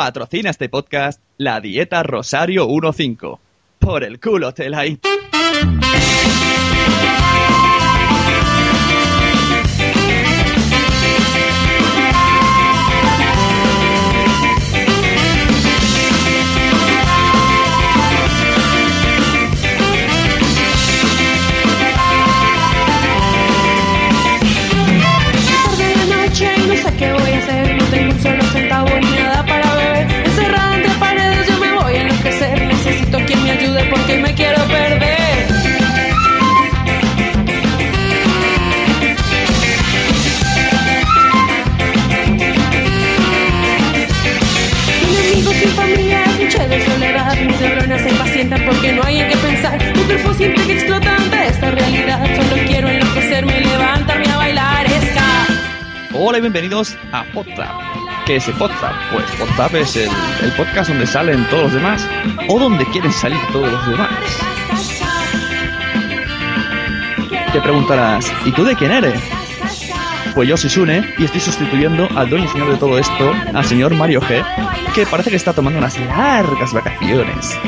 Patrocina este podcast la dieta Rosario 15. Por el culo te la Hola y bienvenidos a Podtrap. ¿Qué es el? Pues Podtrap es el, el podcast donde salen todos los demás o donde quieren salir todos los demás. Te preguntarás, ¿y tú de quién eres? Pues yo soy Sune y estoy sustituyendo al dueño y señor de todo esto, al señor Mario G, que parece que está tomando unas largas vacaciones.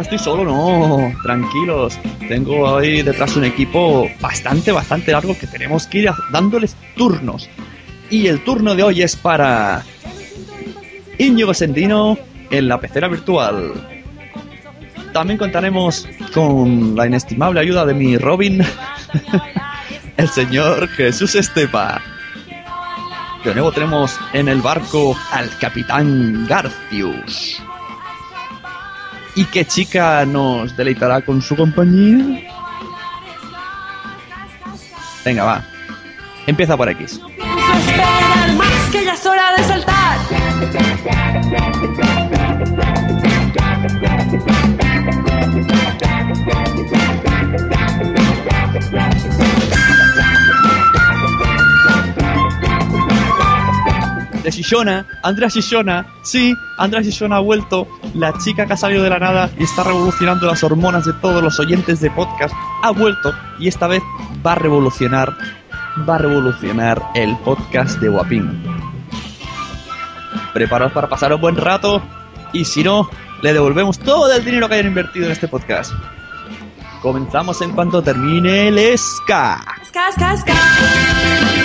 No estoy solo, no. Tranquilos. Tengo ahí detrás un equipo bastante, bastante largo que tenemos que ir dándoles turnos. Y el turno de hoy es para Íñigo Sendino en la pecera virtual. También contaremos con la inestimable ayuda de mi Robin, el señor Jesús Estepa. De nuevo tenemos en el barco al capitán Garcius. ¿Y qué chica nos deleitará con su compañía? Venga, va. Empieza por X. De Shishona, Andrea Shishona. Sí, Andrea Shishona ha vuelto. La chica que ha salido de la nada y está revolucionando las hormonas de todos los oyentes de podcast. Ha vuelto y esta vez va a revolucionar. Va a revolucionar el podcast de Guapín. Preparados para pasar un buen rato. Y si no, le devolvemos todo el dinero que hayan invertido en este podcast. Comenzamos en cuanto termine el. Ska, ska, ska.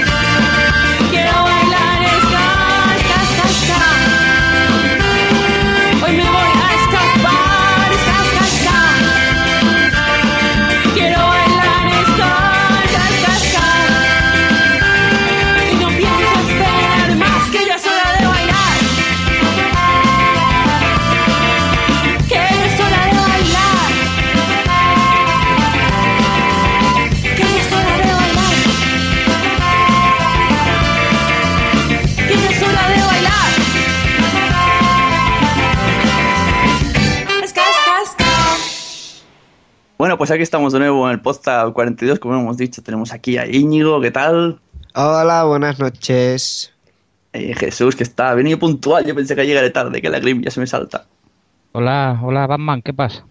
Bueno, pues aquí estamos de nuevo en el podcast 42, como hemos dicho, tenemos aquí a Íñigo, ¿qué tal? Hola, buenas noches. Eh, Jesús, que está, ha venido puntual, yo pensé que llegaré tarde, que la grip ya se me salta. Hola, hola Batman, ¿qué pasa?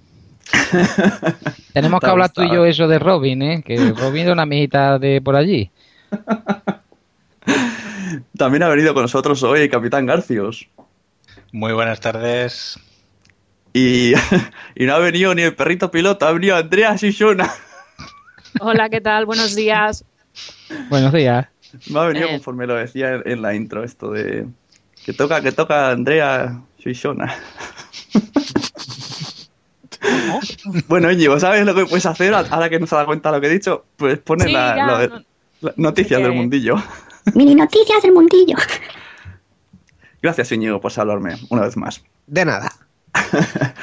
Tenemos que hablar tú y yo eso de Robin, ¿eh? Que Robin es una amiguita de por allí. También ha venido con nosotros hoy el Capitán Garcios. Muy buenas tardes. Y, y no ha venido ni el perrito piloto, ha venido Andrea Shishona. Hola, ¿qué tal? Buenos días. Buenos días. Me ha venido Eh. conforme lo decía en, la intro, esto de que toca, que toca Andrea Shishona. Bueno, Íñigo, ¿sabes lo que puedes hacer ahora que no se ha dado cuenta de lo que he dicho? Pues poner Sí, la, ya, lo de- no- la- noticias del mundillo. Mini noticias del mundillo. Gracias, Íñigo, por salvarme una vez más. De nada.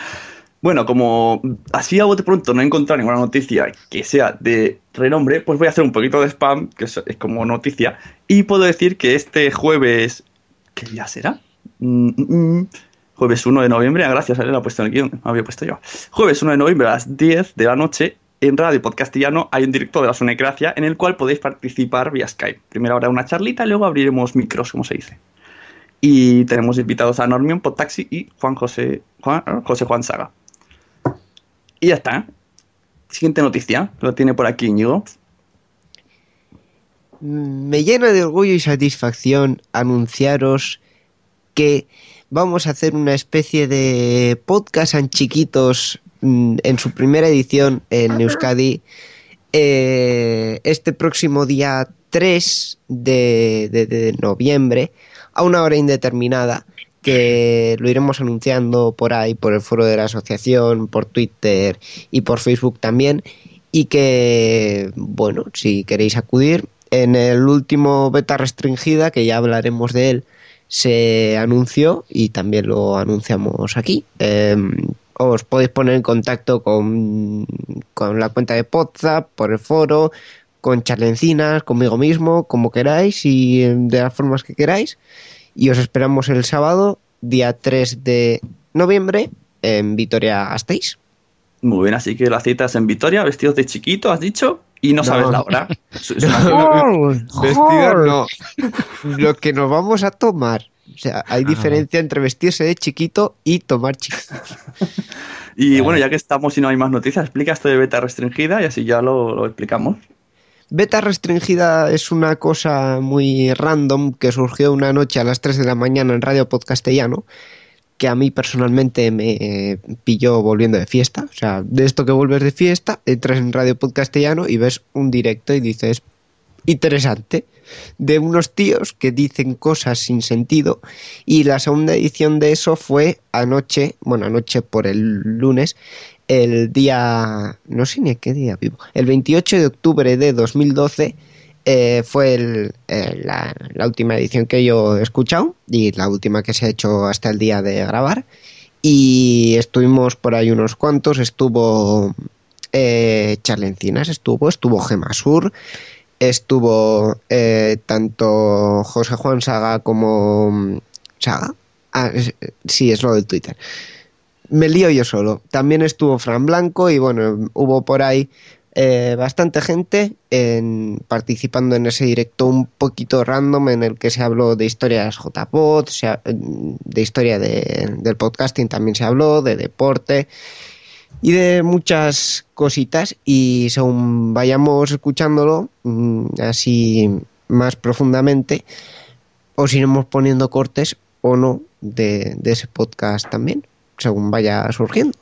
Bueno, como así a bote pronto no he encontrado ninguna noticia que sea de renombre, pues voy a hacer un poquito de spam, que es, como noticia, y puedo decir que este jueves... ¿Qué día será? Mm, mm, mm. jueves 1 de noviembre, ah, gracias, lo ha puesto en el guion, había puesto yo. Jueves 1 de noviembre a las 10 de la noche, en Radio Podcastellano hay un directo de la Sonecracia en el cual podéis participar vía Skype. Primero habrá una charlita luego abriremos micros, como se dice. Y tenemos invitados a Normion, Podtaxi y Juan José Juan, José Juan Saga. Y ya está. Siguiente noticia, lo tiene por aquí Íñigo. Me llena de orgullo y satisfacción anunciaros que vamos a hacer una especie de podcast en chiquitos mm, en su primera edición en Euskadi eh, este próximo día 3 de, de- de noviembre a una hora indeterminada que lo iremos anunciando por ahí, por el foro de la asociación, por Twitter y por Facebook también. Y que, bueno, si queréis acudir, en el último beta restringida, que ya hablaremos de él, se anunció y también lo anunciamos aquí. Eh, os podéis poner en contacto con, con la cuenta de WhatsApp, por el foro, con charlencinas, conmigo mismo, como queráis y eh, de las formas que queráis. Y os esperamos el sábado, día 3 de noviembre, en Vitoria Gasteiz. Muy bien, así que la cita es en Vitoria, vestidos de chiquito, has dicho, y no, No. sabes la hora. Vestidos no. Lo que nos vamos a tomar. O sea, hay diferencia entre vestirse de chiquito y tomar chiquito. Y bueno, ya que estamos y no hay más noticias, explica esto de beta restringida y así ya lo, lo explicamos. Beta restringida es una cosa muy random que surgió una noche a las 3 de la mañana en Radio Podcastellano, que a mí personalmente me pilló volviendo de fiesta. O sea, de esto que vuelves de fiesta, entras en Radio Podcastellano y ves un directo y dices, interesante, de unos tíos que dicen cosas sin sentido. Y la segunda edición de eso fue anoche, bueno, anoche por el lunes, el día, no sé ni a qué día vivo, el 28 de octubre de 2012 eh, fue el- eh, la, la última edición que yo he escuchado y la última que se ha hecho hasta el día de grabar. Y estuvimos por ahí unos cuantos, estuvo eh, Charlencinas, estuvo, estuvo Gemasur, estuvo eh, tanto José Juan Saga como mm, Saga. Ah, sí, es lo del Twitter. Me lío yo solo. También estuvo Fran Blanco y bueno, hubo por ahí eh, bastante gente en- participando en ese directo un poquito random en el que se habló de historias JPod, ha- de historia de- del podcasting también se habló, de deporte y de muchas cositas y según vayamos escuchándolo mm, así más profundamente os iremos poniendo cortes o no de ese podcast también según vaya surgiendo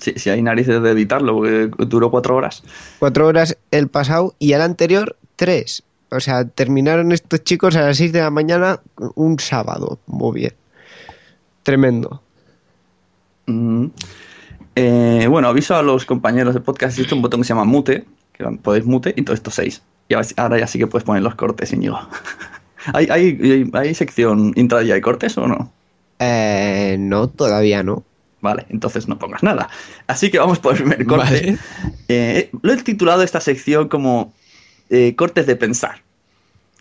Si, si hay narices de editarlo, porque duró cuatro horas. cuatro horas el pasado y el anterior tres o sea terminaron estos chicos a las seis de la mañana un sábado muy bien tremendo Mm. Eh, bueno, aviso a los compañeros de podcast, existe un botón que se llama mute, que podéis mute, y todo esto seis. Y ahora, ya sí que puedes poner los cortes, Íñigo. ¿Hay, hay, hay, hay sección intradía de cortes o no? Eh, no todavía no Vale, entonces no pongas nada. Así que vamos por el primer corte. Vale. Eh, lo he titulado esta sección como eh, cortes de pensar.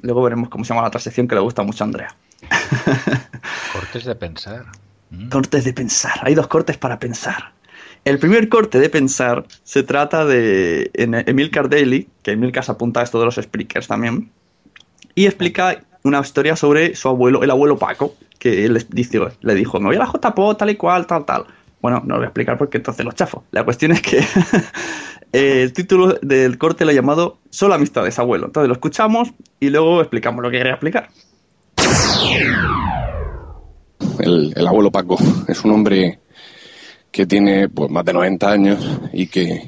Luego veremos cómo se llama la otra sección que le gusta mucho a Andrea. Cortes de pensar. Mm. Cortes de pensar. Hay dos cortes para pensar. El primer corte de pensar se trata de en Emil Daily, que Emil se apunta a esto de los speakers también, y explica una historia sobre su abuelo, el abuelo Paco, que él le dijo, me voy a la JPO tal y cual, tal, tal. Bueno, no lo voy a explicar porque entonces lo chafo. La cuestión es que el título del corte lo he llamado Solo amistades, abuelo. Entonces lo escuchamos y luego explicamos lo que quería explicar. El, el abuelo Paco es un hombre que tiene pues más de 90 años y que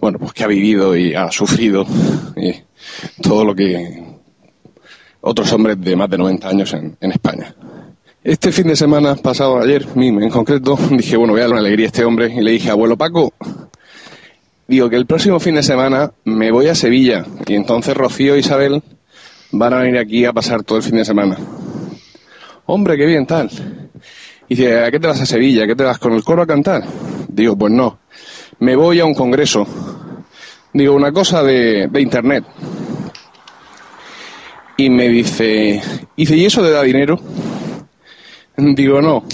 bueno pues que ha vivido y ha sufrido eh, todo lo que otros hombres de más de 90 años en, España Este fin de semana pasado, ayer en concreto, dije, bueno, voy a dar una alegría a este hombre y le dije, abuelo Paco, digo que el próximo fin de semana me voy a Sevilla y entonces Rocío e Isabel van a venir aquí a pasar todo el fin de semana. Hombre, qué bien tal. Y dice, ¿a qué te vas a Sevilla? ¿Qué te vas con el coro a cantar? Digo, pues no, me voy a un congreso. Digo, una cosa de, de internet. Y me dice, dice, ¿y eso te da dinero? Digo, no,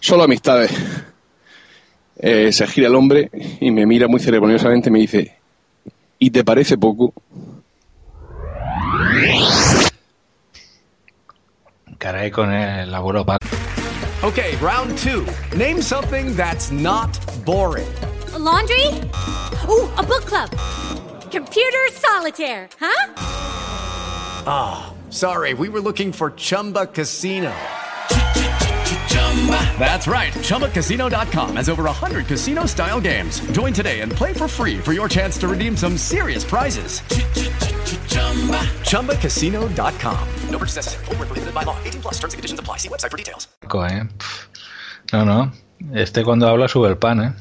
solo amistades. Eh, se gira el hombre y me mira muy ceremoniosamente y me dice, ¿y te parece poco? Caray con el abuelo Paco. Okay, round two. Name something that's not boring. A laundry? Ooh, a book club. Computer solitaire, huh? Ah, sorry, we were looking for Chumba Casino. That's right. ChumbaCasino.com has over 100 casino style games. Join today and play for free for your chance to redeem some serious prizes. ChumbaCasino.com. No purchase necessary. Void where prohibited by law. 18 plus terms and conditions apply. See website for details. Paco, ¿eh? No, no. Este cuando habla sube el pan, ¿eh?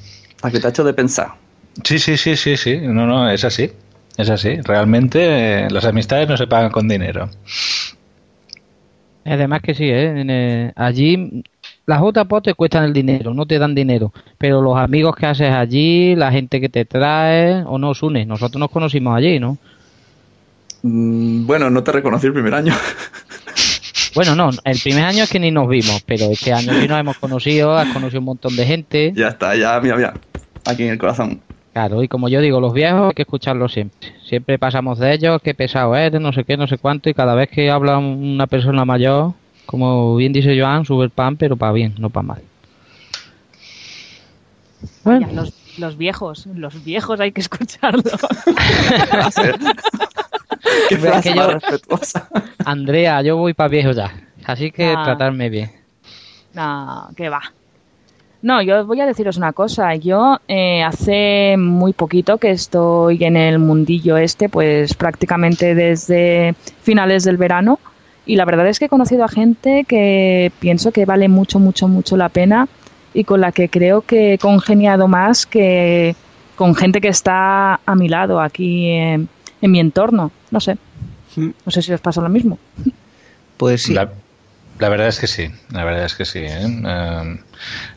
¿A qué te ha hecho de pensar? Sí, sí, sí, sí, sí. No, no, es así. Es así. Realmente eh, las amistades no se pagan con dinero. Además que sí, ¿eh? En, eh, allí las JPOT te cuestan el dinero, no te dan dinero, pero los amigos que haces allí, la gente que te trae o nos une. Nosotros nos conocimos allí, ¿no? Mm, bueno, no te reconocí el primer año. Bueno, no, el primer año es que ni nos vimos, pero este año sí nos hemos conocido, has conocido un montón de gente. ya está, ya, mira, mira. Aquí en el corazón. Claro, y como yo digo, los viejos hay que escucharlos siempre. Siempre pasamos de ellos, qué pesado eres, no sé qué, no sé cuánto, y cada vez que habla una persona mayor, como bien dice Joan, sube el pan, pero para bien, no para mal. Ya, los, los viejos, los viejos hay que escucharlos. Qué es que yo- respetuosa. Andrea, yo voy para viejo ya, así que Ah. tratarme bien. No, que va. No, yo voy a deciros una cosa. Yo eh, hace muy poquito que estoy en el mundillo este, pues prácticamente desde finales del verano. Y la verdad es que he conocido a gente que pienso que vale mucho, mucho, mucho la pena y con la que creo que he congeniado más que con gente que está a mi lado aquí en, en mi entorno. No sé. No sé si os pasa lo mismo. Pues sí. La, la verdad es que sí, la verdad es que sí. ¿eh? Eh,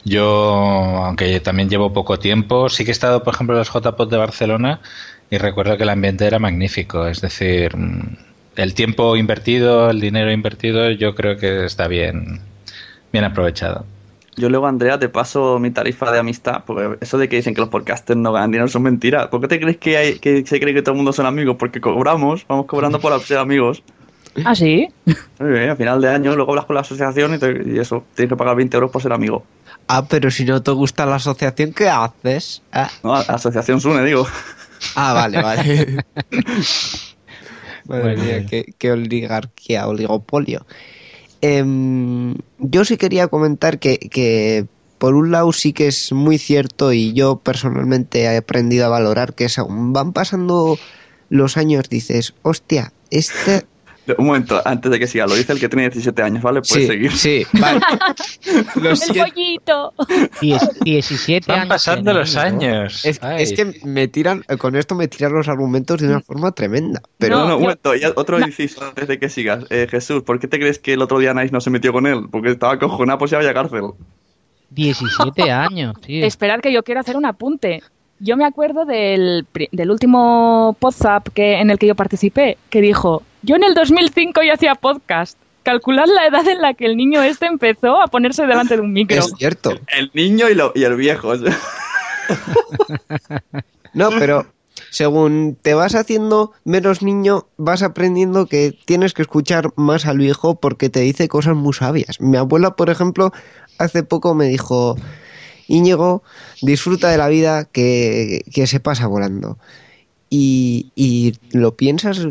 yo, aunque también llevo poco tiempo, sí que he estado, por ejemplo, en los JPOT de Barcelona y recuerdo que el ambiente era magnífico. Es decir, mm, el tiempo invertido, el dinero invertido, yo creo que está bien, bien aprovechado. Yo luego, Andrea, te paso mi tarifa de amistad, porque eso de que dicen que los podcasters no ganan dinero son mentiras. ¿Por qué te crees que, hay, que se cree que todo el mundo son amigos? Porque cobramos, vamos cobrando por ser amigos. ¿Ah, sí? Muy bien, a final de año luego hablas con la asociación y, te- y eso, tienes que pagar 20 euros por ser amigo. Ah, pero si no te gusta la asociación, ¿qué haces? Ah, No, asociación Sune, digo. ah, vale, vale. Madre Bueno, mía, bueno. qué, qué oligarquía, oligopolio. Em, yo sí quería comentar que, que, por un lado sí que es muy cierto y yo personalmente he aprendido a valorar que según van pasando los años dices, hostia, este... Un momento, antes de que siga, lo dice el que tiene 17 años, ¿vale? Puedes Sí, seguir. sí, vale. Lo ¡El pollito! Diez- 17 Van años. pasando los años. Es, que me tiran, con esto me tiran los argumentos de una forma tremenda. Pero no, No, un momento, ya otro inciso antes de que sigas. Eh, Jesús, ¿por qué te crees que el otro día Nice no se metió con él? Porque estaba cojonado por si había cárcel. 17 años, tío. Esperad que yo quiero hacer un apunte. Yo me acuerdo del, pri- del último WhatsApp que, en el que yo participé, que dijo, yo en el 2005 ya hacía podcast. Calculad la edad en la que el niño este empezó a ponerse delante de un micro. es cierto. El niño y, lo- y el viejo. No, pero según te vas haciendo menos niño, vas aprendiendo que tienes que escuchar más al viejo porque te dice cosas muy sabias. Mi abuela, por ejemplo, hace poco me dijo, Íñigo, disfruta de la vida que, que se pasa volando. Y, y lo piensas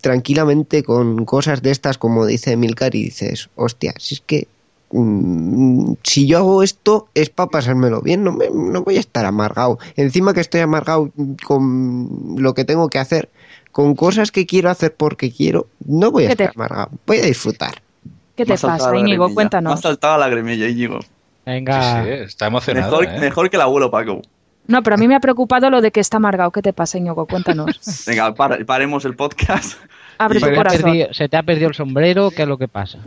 tranquilamente con cosas de estas, como dice Milcar, y dices, hostia, si es que mm, si yo hago esto es para pasármelo bien, no, me- no voy a estar amargado. Encima que estoy amargado con lo que tengo que hacer, con cosas que quiero hacer porque quiero, no voy a ¿Qué te- estar amargado, voy a disfrutar. ¿Qué te pasa, Íñigo? Me ha Cuéntanos. saltado la lagrimilla, Íñigo. Venga. Sí, sí, está emocionado. Mejor, ¿eh? mejor que el abuelo Paco. No, pero a mí me ha preocupado lo de que está amargado. ¿Qué te pasa, Íñigo? Cuéntanos. Venga, para- paremos el podcast. Abre Se tu te, ha corazón. perdido, se te ha perdido el sombrero, ¿qué es lo que pasa?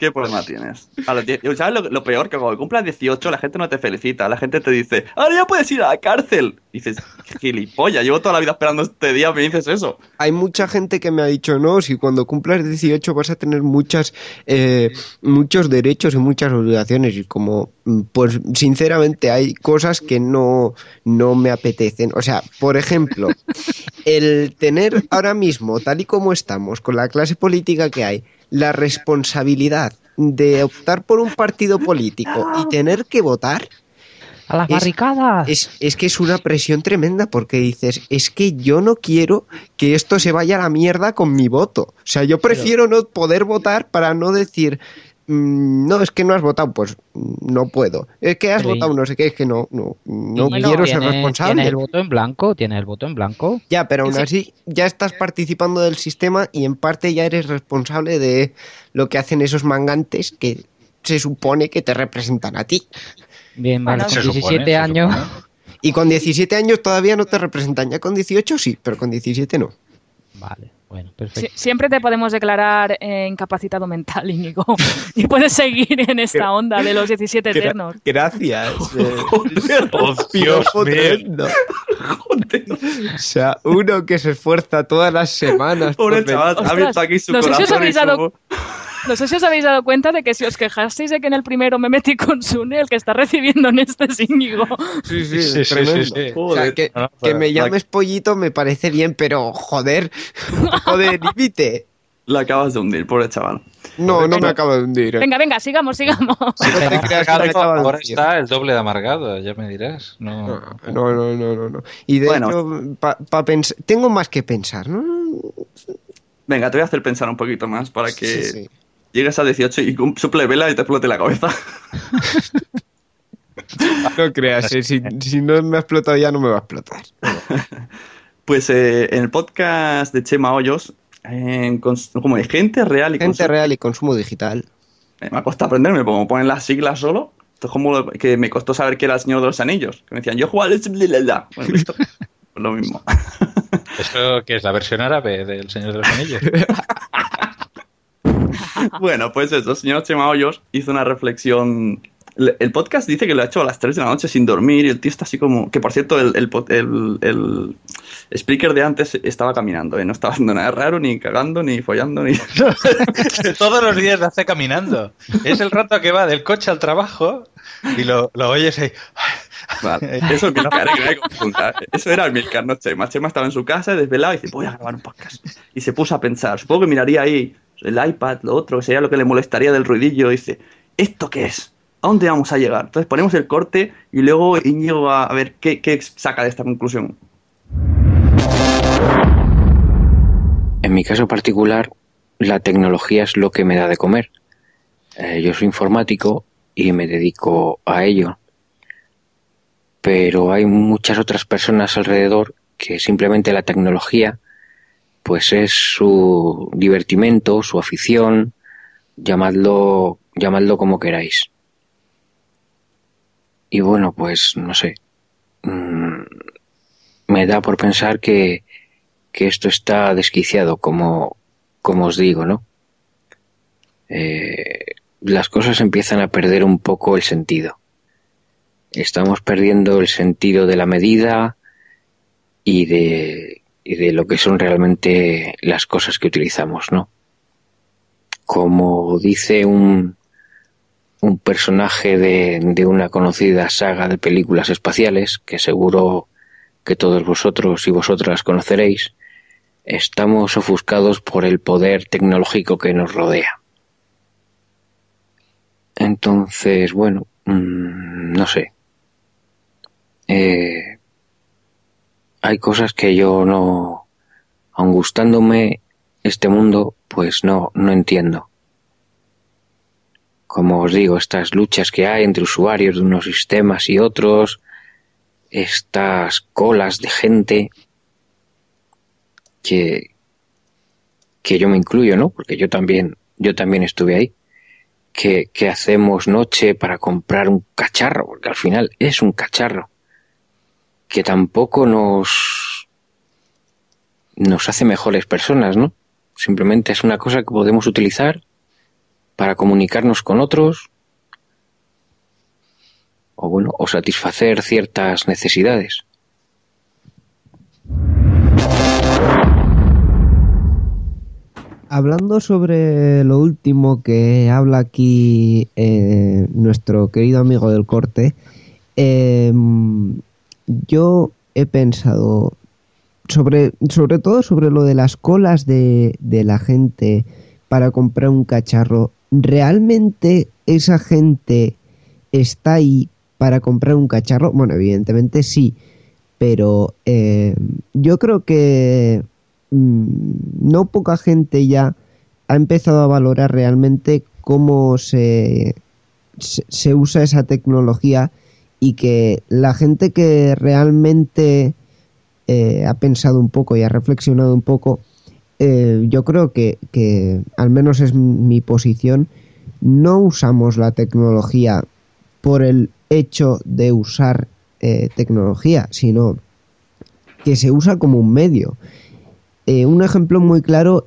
¿Qué problema tienes? A los ¿Sabes lo, peor? Que cuando cumplas 18 la gente no te felicita. La gente te dice, ahora ya puedes ir a la cárcel. Dices, "Qué gilipollas, llevo toda la vida esperando este día, me dices eso. Hay mucha gente que me ha dicho, no, si cuando cumplas 18 vas a tener muchas, eh, muchos derechos y muchas obligaciones. Y como, mm, pues sinceramente hay cosas que no, no me apetecen. O sea, por ejemplo, el tener ahora mismo, tal y como estamos, con la clase política que hay, la responsabilidad de optar por un partido político y tener que votar, ¡A las Es- barricadas! es, es que es una presión tremenda porque dices, es que yo no quiero que esto se vaya a la mierda con mi voto. O sea, yo prefiero no poder votar para no decir, "Mm, no, es que no has votado, pues mm, no puedo. Es que has Pero y- votado, no sé qué, es que no, no, no quiero ser ¿tienes- responsable. ¿Tienes el voto en blanco? ¿Tienes el voto en blanco? Ya, pero aún así ya estás participando del sistema y en parte ya eres responsable de lo que hacen esos mangantes que se supone que te representan a ti. Bien, vale, Bueno, con Se supone, 17 se años. Y con 17 años todavía no te representan, ya con 18 sí, pero con 17 no. Vale, bueno, perfecto. siempre te podemos declarar eh, incapacitado mental, Íñigo. Y puedes seguir en esta onda de los 17 eternos. Gracias. Oh, Dios tremendo. O sea, uno que se esfuerza todas las semanas. por Pobre ven- chaval, ha abierto aquí su no sé si os corazón. y habéis dado- como- No sé si os habéis dado cuenta de que si os quejasteis de que en el primero me metí con Sune, el que está recibiendo en este es Íñigo. Sí, sí, Sí, sí, tremendo. sí, sí. O sea, que, que me llames pollito me parece bien, pero joder, de límite. La acabas de hundir, pobre chaval. No, no me acabo de hundir. ¿eh? Venga, venga, sigamos, sigamos. No te creas que me de ahora está el doble de amargado, ya me dirás. No, No, no, no, no, no. Y de Bueno. hecho, pa- pa pens- tengo más que pensar, ¿no? Venga, te voy a hacer pensar un poquito más para que Llegues a 18 y suple vela y te explote la cabeza. No creas, eh, si, si no me ha explotado ya no me va a explotar. Pues eh, en el podcast de Chema Hoyos, en como de gente real y Gente real y consumo digital. Eh, me ha costado aprenderme, como ponen las siglas solo. Esto es como lo que me costó saber que era el Señor de los Anillos. Que me decían, yo jugaba al... Bueno, esto es lo mismo. ¿Eso que es la versión árabe del Señor de los Anillos? bueno, pues eso, el señor Chema Hoyos hizo una reflexión. Le- El podcast dice que lo ha hecho a las 3 de la noche sin dormir y el tío está así como... Que por cierto, el, el, el, el speaker de antes estaba caminando, ¿eh? no estaba haciendo nada raro, ni cagando, ni follando, ni... Todos los días lo hace caminando. Es el rato que va del coche al trabajo y lo, lo oyes ahí. Vale, eso es Milcar, que no. Eso era el Milcar, no Chema. Chema estaba en su casa, desvelado, y dice, voy a grabar un podcast. Y se puso a pensar, supongo que miraría ahí el iPad, lo otro, sería lo que le molestaría del ruidillo, dice, ¿esto qué es? ¿A dónde vamos a llegar? Entonces ponemos el corte y luego Íñigo va a ver qué, qué saca de esta conclusión. En mi caso particular, la tecnología es lo que me da de comer. Eh, yo soy informático y me dedico a ello. Pero hay muchas otras personas alrededor que simplemente la tecnología pues es su divertimento, su afición, llamadlo, llamadlo como queráis. Y bueno, pues no sé. Mm, me da por pensar que, que esto está desquiciado, como, como os digo, ¿no? Eh, las cosas empiezan a perder un poco el sentido. Estamos perdiendo el sentido de la medida y de, y de lo que son realmente las cosas que utilizamos, ¿no? Como dice un, un personaje de, de una conocida saga de películas espaciales, que seguro que todos vosotros y vosotras conoceréis, estamos ofuscados por el poder tecnológico que nos rodea. Entonces, bueno, mmm, no sé. Eh, hay cosas que yo no, aun gustándome este mundo, pues no, no entiendo. Como os digo, estas luchas que hay entre usuarios de unos sistemas y otros, estas colas de gente que, que yo me incluyo, ¿no? Porque yo también yo también estuve ahí. ¿Qué, qué hacemos noche para comprar un cacharro? Porque al final es un cacharro que tampoco nos nos hace mejores personas, ¿no? Simplemente es una cosa que podemos utilizar para comunicarnos con otros o bueno, o satisfacer ciertas necesidades. Hablando sobre lo último que habla aquí eh, nuestro querido amigo del corte, eh, yo he pensado sobre, sobre todo sobre lo de las colas de, de la gente para comprar un cacharro. ¿Realmente esa gente está ahí para comprar un cacharro? Bueno, evidentemente sí, pero eh, yo creo que mm, no poca gente ya ha empezado a valorar realmente cómo se, se, se usa esa tecnología y que la gente que realmente eh, ha pensado un poco y ha reflexionado un poco, eh, yo creo que, que, al menos es mi posición, no usamos la tecnología por el hecho de usar eh, tecnología, sino que se usa como un medio. Un ejemplo muy claro.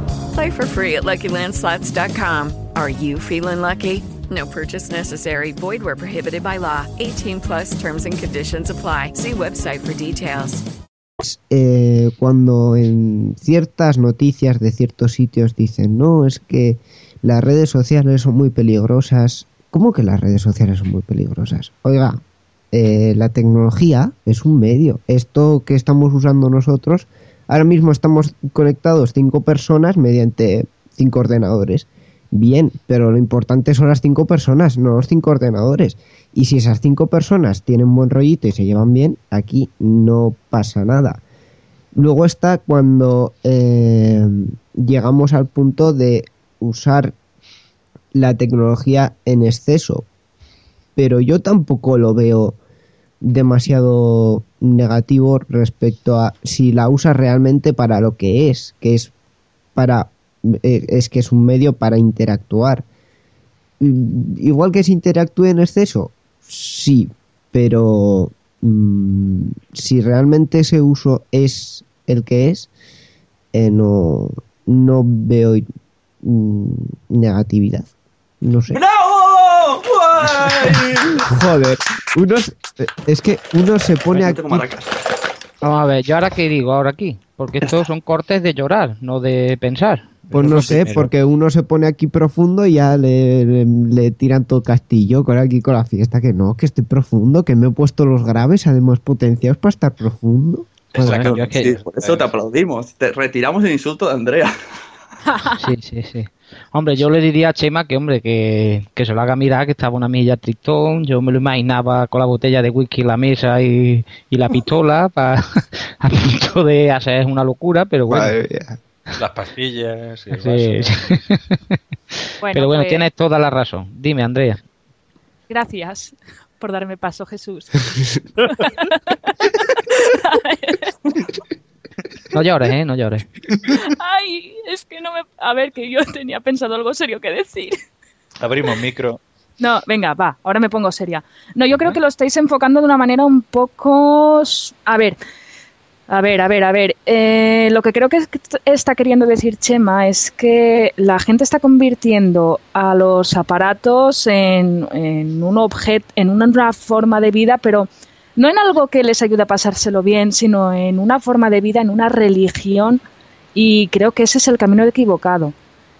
Play for free at LuckyLandSlots.com. Are you feeling lucky? No purchase necessary. Void where prohibited by law. 18 plus terms and conditions apply. See website for details. Eh, cuando en ciertas noticias de ciertos sitios dicen, no, es que las redes sociales son muy peligrosas. ¿Cómo que las redes sociales son muy peligrosas? Oiga, eh, la tecnología es un medio. Esto que estamos usando nosotros, ahora mismo estamos conectados cinco personas mediante cinco ordenadores. Bien, pero lo importante son las cinco personas, no los cinco ordenadores. Y si esas cinco personas tienen buen rollito y se llevan bien, aquí no pasa nada. Luego está cuando eh, llegamos al punto de usar la tecnología en exceso. Pero yo tampoco lo veo demasiado negativo respecto a si la usas realmente para lo que es, que es para eh, es que es un medio para interactuar. Igual que se interactúe en exceso, sí, pero mmm, si realmente ese uso es el que es, eh, no, no veo mmm, negatividad. No sé. ¡Bravo! Joder, unos, es que uno se pone aquí. Vamos a ver, ¿yo ahora qué digo ahora aquí? Porque estos son cortes de llorar, no de pensar. Pues no sé, porque uno se pone aquí profundo y ya le, le, le, tiran todo el castillo con aquí con la fiesta. Que no, que estoy profundo, que me he puesto los graves, además potenciados para estar profundo. Exacto, bueno, sí, por eso te aplaudimos. Te retiramos el insulto de Andrea. Sí, sí, sí. Hombre, yo le diría a Chema que, hombre, que, que se lo haga mirar, que estaba una milla tristón. Yo me lo imaginaba con la botella de whisky en la mesa y, y la pistola para, a punto de hacer una locura, pero bueno. Las pastillas. Y sí. bueno, Pero bueno, pues... tienes toda la razón. Dime, Andrea. Gracias por darme paso, Jesús. No llores, ¿eh? No llores. Ay, es que no me... A ver, que yo tenía pensado algo serio que decir. Abrimos micro. No, venga, va, ahora me pongo seria. No, yo creo que lo estáis enfocando de una manera un poco... A ver, a ver, a ver, a ver. Eh, lo que creo que está queriendo decir Chema es que la gente está convirtiendo a los aparatos en, en un objeto, en una forma de vida, pero no en algo que les ayude a pasárselo bien, sino en una forma de vida, en una religión, y creo que ese es el camino equivocado.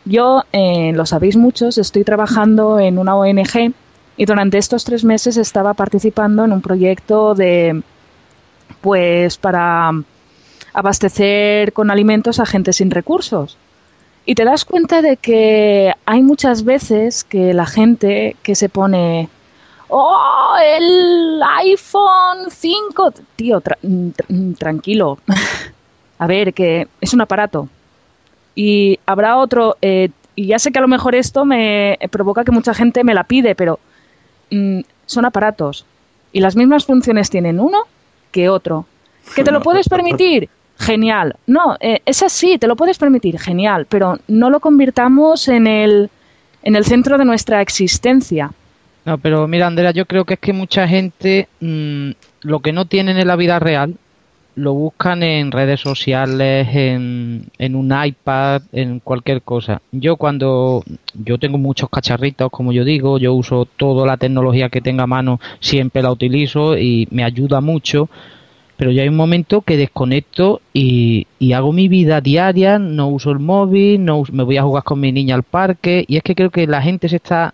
Yo, eh, lo sabéis muchos, estoy trabajando en una ONG y durante estos tres meses estaba participando en un proyecto de, pues, para abastecer con alimentos a gente sin recursos. Y te das cuenta de que hay muchas veces que la gente que se pone, oh, el iPhone 5, tío, tra- tra- tranquilo. a ver, que es un aparato. Y habrá otro, eh, y ya sé que a lo mejor esto me provoca que mucha gente me la pide, pero mm, son aparatos. Y las mismas funciones tienen uno que otro. ¿Que te lo puedes permitir? Genial. No, eh, es así, te lo puedes permitir, genial, pero no lo convirtamos en el, en el centro de nuestra existencia. No, pero mira, Andrea, yo creo que es que mucha gente mm, lo que no tienen en la vida real lo buscan en redes sociales, en, un iPad, en cualquier cosa. Yo cuando yo tengo muchos cacharritos, como yo digo, yo uso toda la tecnología que tenga a mano, siempre la utilizo y me ayuda mucho. Pero ya hay un momento que desconecto y, y hago mi vida diaria, no uso el móvil, no me voy a jugar con mi niña al parque y es que creo que la gente se está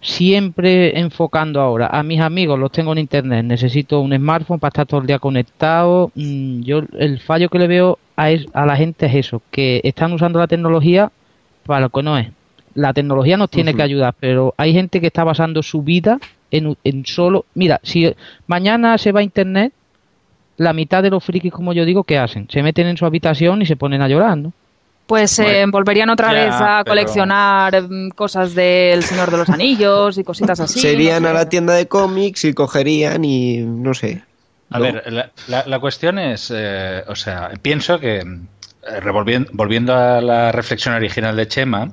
siempre enfocando ahora. A mis amigos los tengo en internet. Necesito un smartphone para estar todo el día conectado. Mm, yo el fallo que le veo a, es- a la gente es eso que están usando la tecnología para lo que no es. La tecnología nos tiene que ayudar pero hay gente que está basando su vida en, en solo mira si mañana se va a internet la mitad de los frikis como yo digo ¿qué hacen? se meten en su habitación y se ponen a llorar ¿no? Pues eh, Bueno, volverían otra ya, vez a pero- coleccionar mm, cosas del Señor de los Anillos y cositas así. Serían no a la tienda de cómics y cogerían y no sé. A ver, la, la- la cuestión es, eh, o sea, pienso que, eh, revolvien- volviendo a la reflexión original de Chema,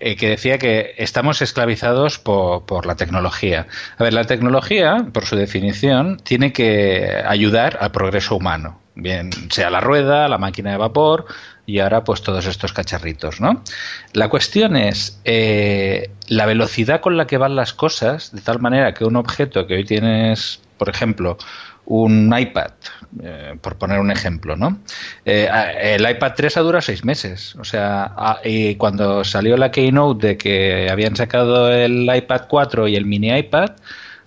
eh, que decía que estamos esclavizados por, por la tecnología. A ver, la tecnología, por su definición, tiene que ayudar al progreso humano, bien sea la rueda, la máquina de vapor y ahora pues todos estos cacharritos, ¿no? La cuestión es eh, la velocidad con la que van las cosas, de tal manera que un objeto que hoy tienes, por ejemplo, un iPad, eh, por poner un ejemplo, ¿no? Eh, el iPad 3 ha durado seis meses. O sea, y cuando salió la keynote de que habían sacado el iPad 4 y el mini iPad,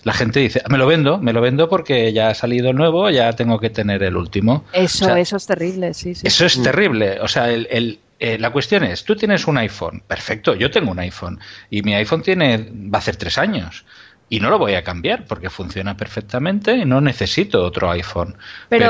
la gente dice, "Ah, me lo vendo, me lo vendo porque ya ha salido el nuevo, ya tengo que tener el último. Eso, O sea, eso es terrible, sí, sí. eso es terrible. O sea, el, el- eh, la cuestión es, tú tienes un iPhone, perfecto, yo tengo un iPhone y mi iPhone tiene va a hacer tres años y no lo voy a cambiar porque funciona perfectamente y no necesito otro iPhone. Pero,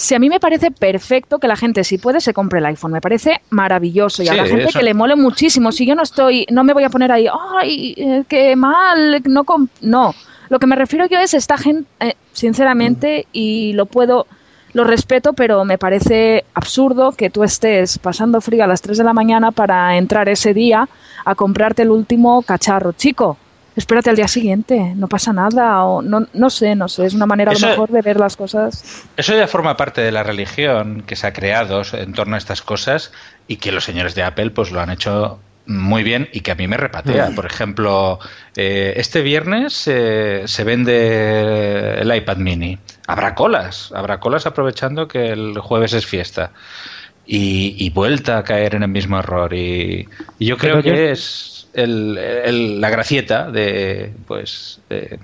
si a mí me parece perfecto que la gente, si puede, se compre el iPhone. Me parece maravilloso. Y a la gente eso- que le mole muchísimo. Si yo no estoy, no me voy a poner ahí, ay, eh, qué mal, no. com-". No. Lo que me refiero yo es esta gente, eh, sinceramente, y lo puedo, lo respeto, pero me parece absurdo que tú estés pasando frío a las 3 de la mañana para entrar ese día a comprarte el último cacharro. Chico, espérate al día siguiente, no pasa nada, o no, no sé, no sé, es una manera a lo mejor de ver las cosas. Eso ya forma parte de la religión que se ha creado en torno a estas cosas y que los señores de Apple pues lo han hecho muy bien y que a mí me repatea. Mm. Por ejemplo, eh, este viernes eh, se vende el iPad mini. Habrá colas, habrá colas aprovechando que el jueves es fiesta. Y, y vuelta a caer en el mismo error. Y, y yo creo Pero yo- que es el- el- la gracieta de, pues, de,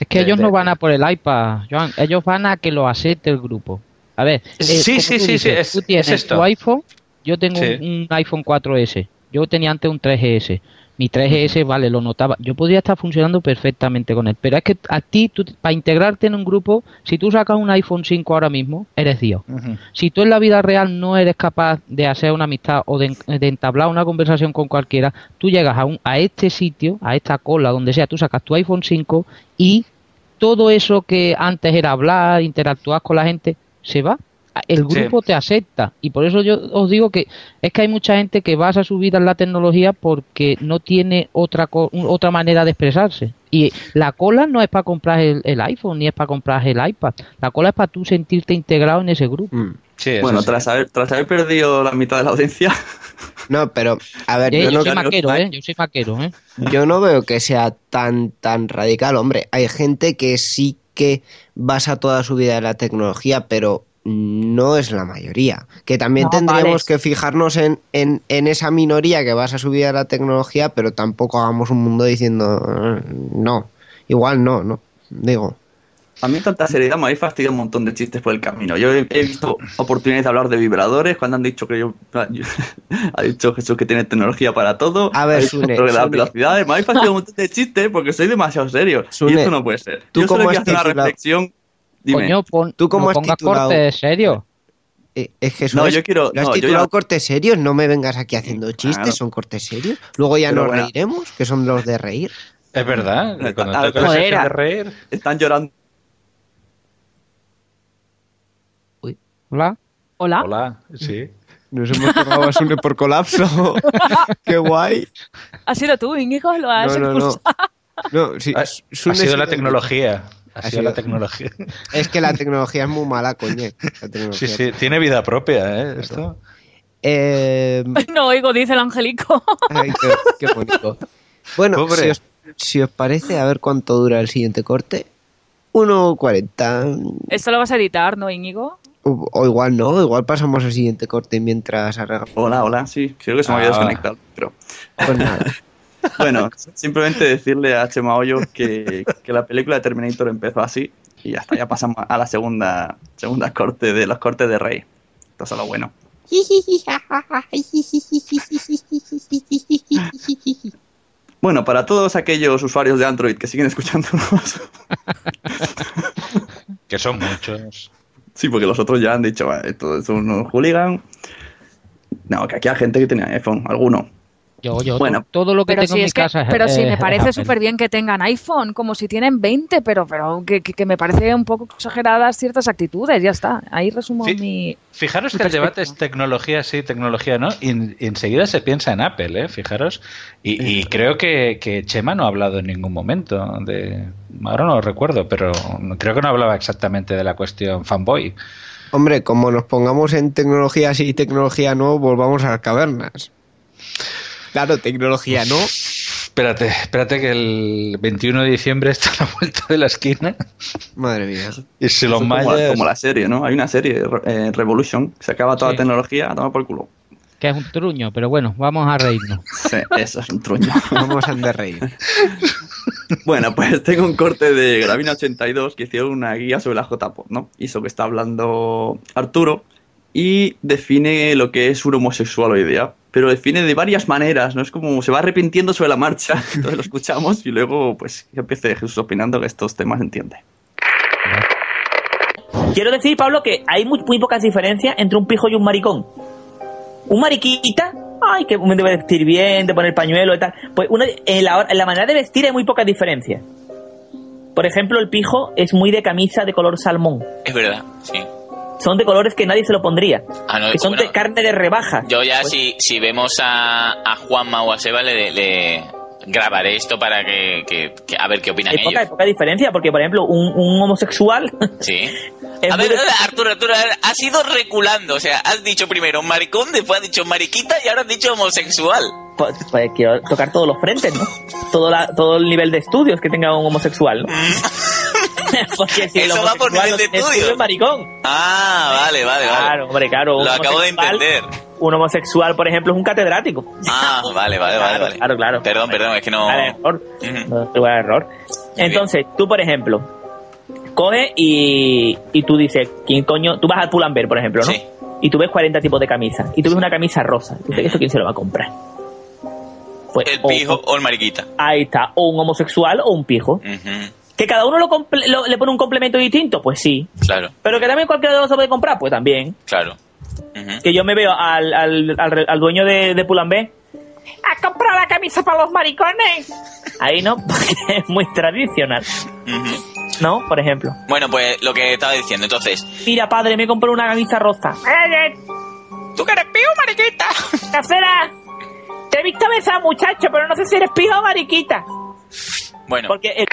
Es que de- ellos de- no van a por el iPad, Joan. Ellos van a que lo acepte el grupo. A ver, eh, Sí, sí, sí, sí, es- tú tienes es esto. tu iPhone, yo tengo Sí. un, un iPhone 4S. Yo tenía antes un 3GS. Mi 3GS, vale, lo notaba. Yo podría estar funcionando perfectamente con él. Pero es que a ti, tú- para integrarte en un grupo, si tú sacas un iPhone 5 ahora mismo, eres Dios. Si tú en la vida real no eres capaz de hacer una amistad o de, de entablar una conversación con cualquiera, tú llegas a, un, a este sitio, a esta cola, donde sea, tú sacas tu iPhone 5 y todo eso que antes era hablar, interactuar con la gente, se va. El Sí. grupo te acepta. Y por eso yo os digo que es que hay mucha gente que basa su vida en la tecnología porque no tiene otra, otra manera de expresarse. Y la cola no es para comprar el, el iPhone ni es para comprar el iPad. La cola es para tú sentirte integrado en ese grupo. bueno, tras haber, tras haber perdido la mitad de la audiencia. No, pero a ver, yo yo no, soy maquero, ¿eh? Yo soy maquero, ¿eh? yo no veo que sea tan tan radical, hombre. Hay gente que sí que basa toda su vida en la tecnología, pero no es la mayoría. Que también No, tendríamos vale. que fijarnos en, en, en esa minoría que basa su vida en la tecnología, pero tampoco hagamos un mundo diciendo "Eh, no. Igual no, ¿no? Digo. A mí tanta seriedad me habéis fastidiado un montón de chistes por el camino. Yo he, he visto oportunidades de hablar de vibradores cuando han dicho que yo... yo- ha dicho Jesús que tiene tecnología para todo. A ver, Sune, las velocidades. Me habéis fastidiado un montón de chistes porque soy demasiado serio. y esto no puede ser. tú yo solo quiero hacer una reflexión. Dime. Coño, pon, ¿Tú cómo no has pongas titulado? corte serio. Eh, es que No, es- yo quiero- ¿Lo has no, yo titulado ya- cortes serios? No me vengas aquí haciendo chistes, Claro. son cortes serios. Luego ya Pero nos bueno. reiremos, que son los de reír. Es verdad, cuando Ah, toca la de reír, Están llorando. Hola. Hola. hola, sí. Nos hemos cargado a Sune por colapso. Qué guay. ¿Has sido tú, Íñigo? ¿Lo has No, no, no. No, sí, Ha, ha sido la tecnología. Ha, Ha sido, sido- la tecnología. Es que la tecnología es muy mala, coño. La Sí, tecnología. sí, tiene vida propia, ¿eh? Esto. Eh, No oigo, dice el angelico. ay, qué, qué bonito. Bueno, si os, si os parece, a ver cuánto dura el siguiente corte. 1.40. Esto lo vas a editar, ¿no, Íñigo? O, o igual no, igual pasamos al siguiente corte mientras arreglamos. Hola, hola, sí. Creo que se me había Ah. desconectado. Pero Pues nada. Bueno, simplemente decirle a Chema Hoyo que, que la película de Terminator empezó así y ya está. Ya pasamos a la segunda, segunda corte de los cortes de Rey. Esto es lo bueno. Bueno, para todos aquellos usuarios de Android que siguen escuchándonos, Que son muchos. sí, porque los otros ya han dicho, "Vale, esto es un hooligan. No, que aquí hay gente que tiene iPhone, alguno. Yo, yo, Bueno. to- todo lo que tengo si, en mi que, casa es pero si es- me parece súper bien que tengan iPhone, como si tienen 20, pero, pero que, que- que me parece un poco exageradas ciertas actitudes, ya está. Ahí resumo Sí. mi... Fijaros Mi que el debate es tecnología sí, tecnología no, y, en- y enseguida se piensa en Apple, ¿eh? Fijaros. Y, y creo que, que Chema no ha hablado en ningún momento de... Ahora no lo recuerdo, pero creo que no hablaba exactamente de la cuestión fanboy. Hombre, como nos pongamos en tecnología sí y tecnología no, volvamos a las cavernas. Claro, tecnología no. Espérate, espérate que el 21 de diciembre está a la vuelta de la esquina. Madre mía. Y Eso es como, mayas... como la serie, ¿no? Hay una serie, eh, Revolution, que se acaba toda Sí. la tecnología a tomar por culo. Que es un truño, pero bueno, vamos a reírnos. Sí, eso es un truño. Vamos a de reír. Bueno, pues tengo un corte de Gravina 82 que hicieron una guía sobre la JPOD, ¿no? Hizo que está hablando Arturo y define lo que es un homosexual hoy día. Pero define de varias maneras, ¿no? Es como se va arrepintiendo sobre la marcha. Entonces lo escuchamos y luego, pues, empiece Jesús opinando que estos temas entiende. Quiero decir, Pablo, que hay muy, muy pocas diferencias entre un pijo y un maricón. Un mariquita, ay, que debe vestir bien, de poner pañuelo y tal. Pues una- en, la, en la manera de vestir hay muy pocas diferencias. Por ejemplo, el pijo es muy de camisa de color salmón. Es verdad, sí. Son de colores que nadie se lo pondría. Ah, no, que son bueno, de carne de rebaja. Yo ya si, si vemos a, a Juanma o a Seba le, le grabaré esto para que, que- que- a ver qué opinan Hay poca, hay ellos. poca diferencia, porque por ejemplo, un, un homosexual Sí. A ver, Arturo, Arturo, has ido reculando. O sea, has dicho primero maricón, después has dicho mariquita y ahora has dicho homosexual. pues, pues quiero tocar todos los frentes, ¿no? Todo, la, todo el nivel de estudios que tenga un homosexual, ¿no? Porque si Eso va por nivel no de tiene estudios. es maricón. Ah, vale, vale, vale. Claro, hombre, claro. Lo acabo de entender. Un homosexual, por ejemplo, es un catedrático. Ah, vale, vale, vale, Claro, vale. claro, claro. Perdón, perdón, es que no. Vale, error. No es lugar a error. Entonces, tú, por ejemplo, coges y, y tú dices, ¿quién coño? Tú vas al Pull&Bear, por ejemplo, ¿no? Sí. Y tú ves 40 tipos de camisas. Y tú ves una camisa rosa. Y dices, ¿eso quién se lo va a comprar? Pues, El pijo o el mariquita. Ahí está, o un homosexual o un pijo. Ujú, ¿Que cada uno lo le pone un complemento distinto? Pues sí. Claro, Pero que también cualquiera de los se puede comprar, pues también. claro. Que yo me veo al, al, al, dueño de, de Pull&Bear. ¿Has comprado la camisa para los maricones? Ahí no, porque es muy tradicional. ¿No? Por ejemplo. Bueno, pues lo que estaba diciendo, entonces. Mira, padre, me compré una camisa rosa. ¿Tú que eres pijo, mariquita? Casera, te he visto besar, muchacho, pero no sé si eres pijo o mariquita. Bueno, Porque el-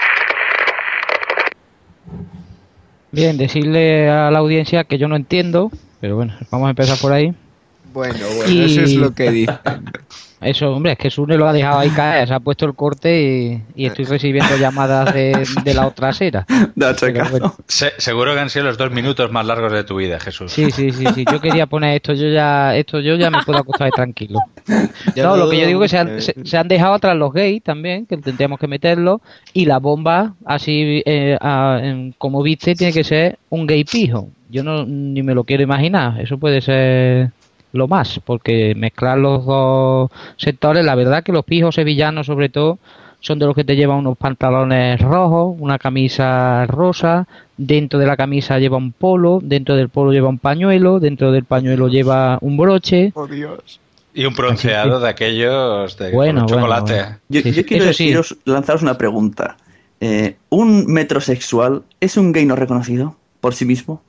Bien, decirle a la audiencia que yo no entiendo, pero bueno, vamos a empezar por ahí. Bueno, bueno, Y- eso es lo que dice. Eso, hombre, es que Sune lo ha dejado ahí caer, se ha puesto el corte y, y estoy recibiendo llamadas de, de la otra acera. Pero bueno. Se- seguro que han sido los dos minutos más largos de tu vida, Jesús. Sí, sí, sí, sí. Yo quería poner esto, yo ya, esto yo ya me puedo acostar ahí tranquilo. Ya no, lo lo que yo digo es que se han, se, se han dejado atrás los gays también, que tendríamos que meterlo, y la bomba, así eh, a- en- como viste, tiene que ser un gay pijo. Yo no ni me lo quiero imaginar. Eso puede ser lo más, porque mezclar los dos sectores, la verdad que los pijos sevillanos sobre todo son de los que te llevan unos pantalones rojos, una camisa rosa, dentro de la camisa lleva un polo, dentro del polo lleva un pañuelo, dentro del pañuelo lleva un broche. Oh, Dios. Y un bronceado de aquellos de Bueno, con bueno, chocolate. bueno. Yo, Sí, yo sí. quiero deciros, lanzaros una pregunta. Eh, ¿Un metrosexual es un gay no reconocido por sí mismo?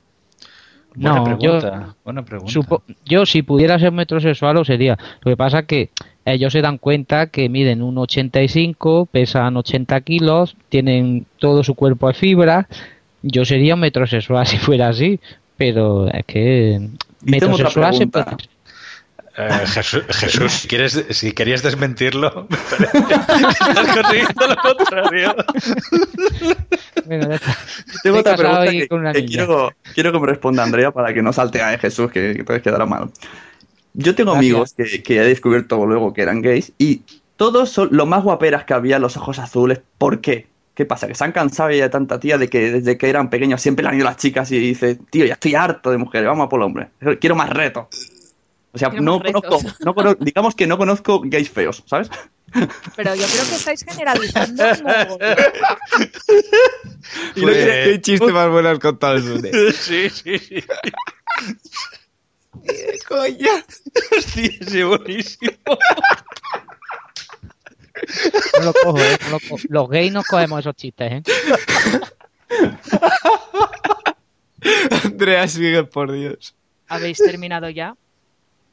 Buena No, pregunta, yo- buena pregunta. Supo- yo si pudiera ser metrosexual lo sería. Lo que pasa es que ellos se dan cuenta que miden 1,85, pesan 80 kilos, tienen todo su cuerpo de fibra. Yo sería un metrosexual si fuera así, pero es que metrosexual se puede- Eh, Jesús, Jesús, si, quieres, si querías desmentirlo, me parece que estás consiguiendo lo contrario. Bueno, ya está. Tengo otra pregunta que, quiero, quiero que me responda Andrea para que no salte a Jesús, que, que entonces quedará mal. Yo tengo Gracias. amigos que, que he descubierto luego que eran gays y todos son lo más guaperas que había, los ojos azules. ¿Por qué? ¿Qué pasa? Que se han cansado ya de tanta tía de que desde que eran pequeños siempre le han ido las chicas y dice, tío, ya estoy harto de mujeres, vamos a por el hombre. Quiero más retos. O sea, no conozco, no cono- digamos que no conozco gays feos, ¿sabes? Pero yo creo que estáis generalizando qué chiste más bueno has contado. Sí, sí, sí. Coño. Hostia, sí, buenísimo. No lo cojo, ¿eh? No lo cojo. Los gays no cogemos esos chistes, ¿eh? Andrea, sigue, por Dios. ¿Habéis terminado ya?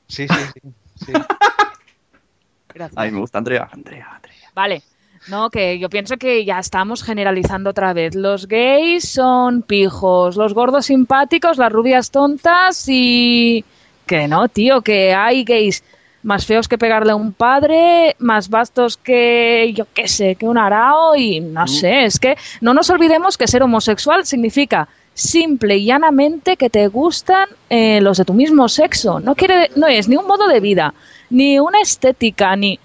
Sí, sí, sí. Gracias. Ay, me gusta Andrea. Andrea, Andrea. Vale. No, que yo pienso que ya estamos generalizando otra vez. Los gays son pijos, los gordos simpáticos, las rubias tontas y... Que no, tío, que hay gays más feos que pegarle a un padre, más vastos que, yo qué sé, que un arao y no sé, es que no nos olvidemos que ser homosexual significa simple y llanamente que te gustan eh, los de tu mismo sexo. No, quiere, no es ni un modo de vida, ni una estética, ni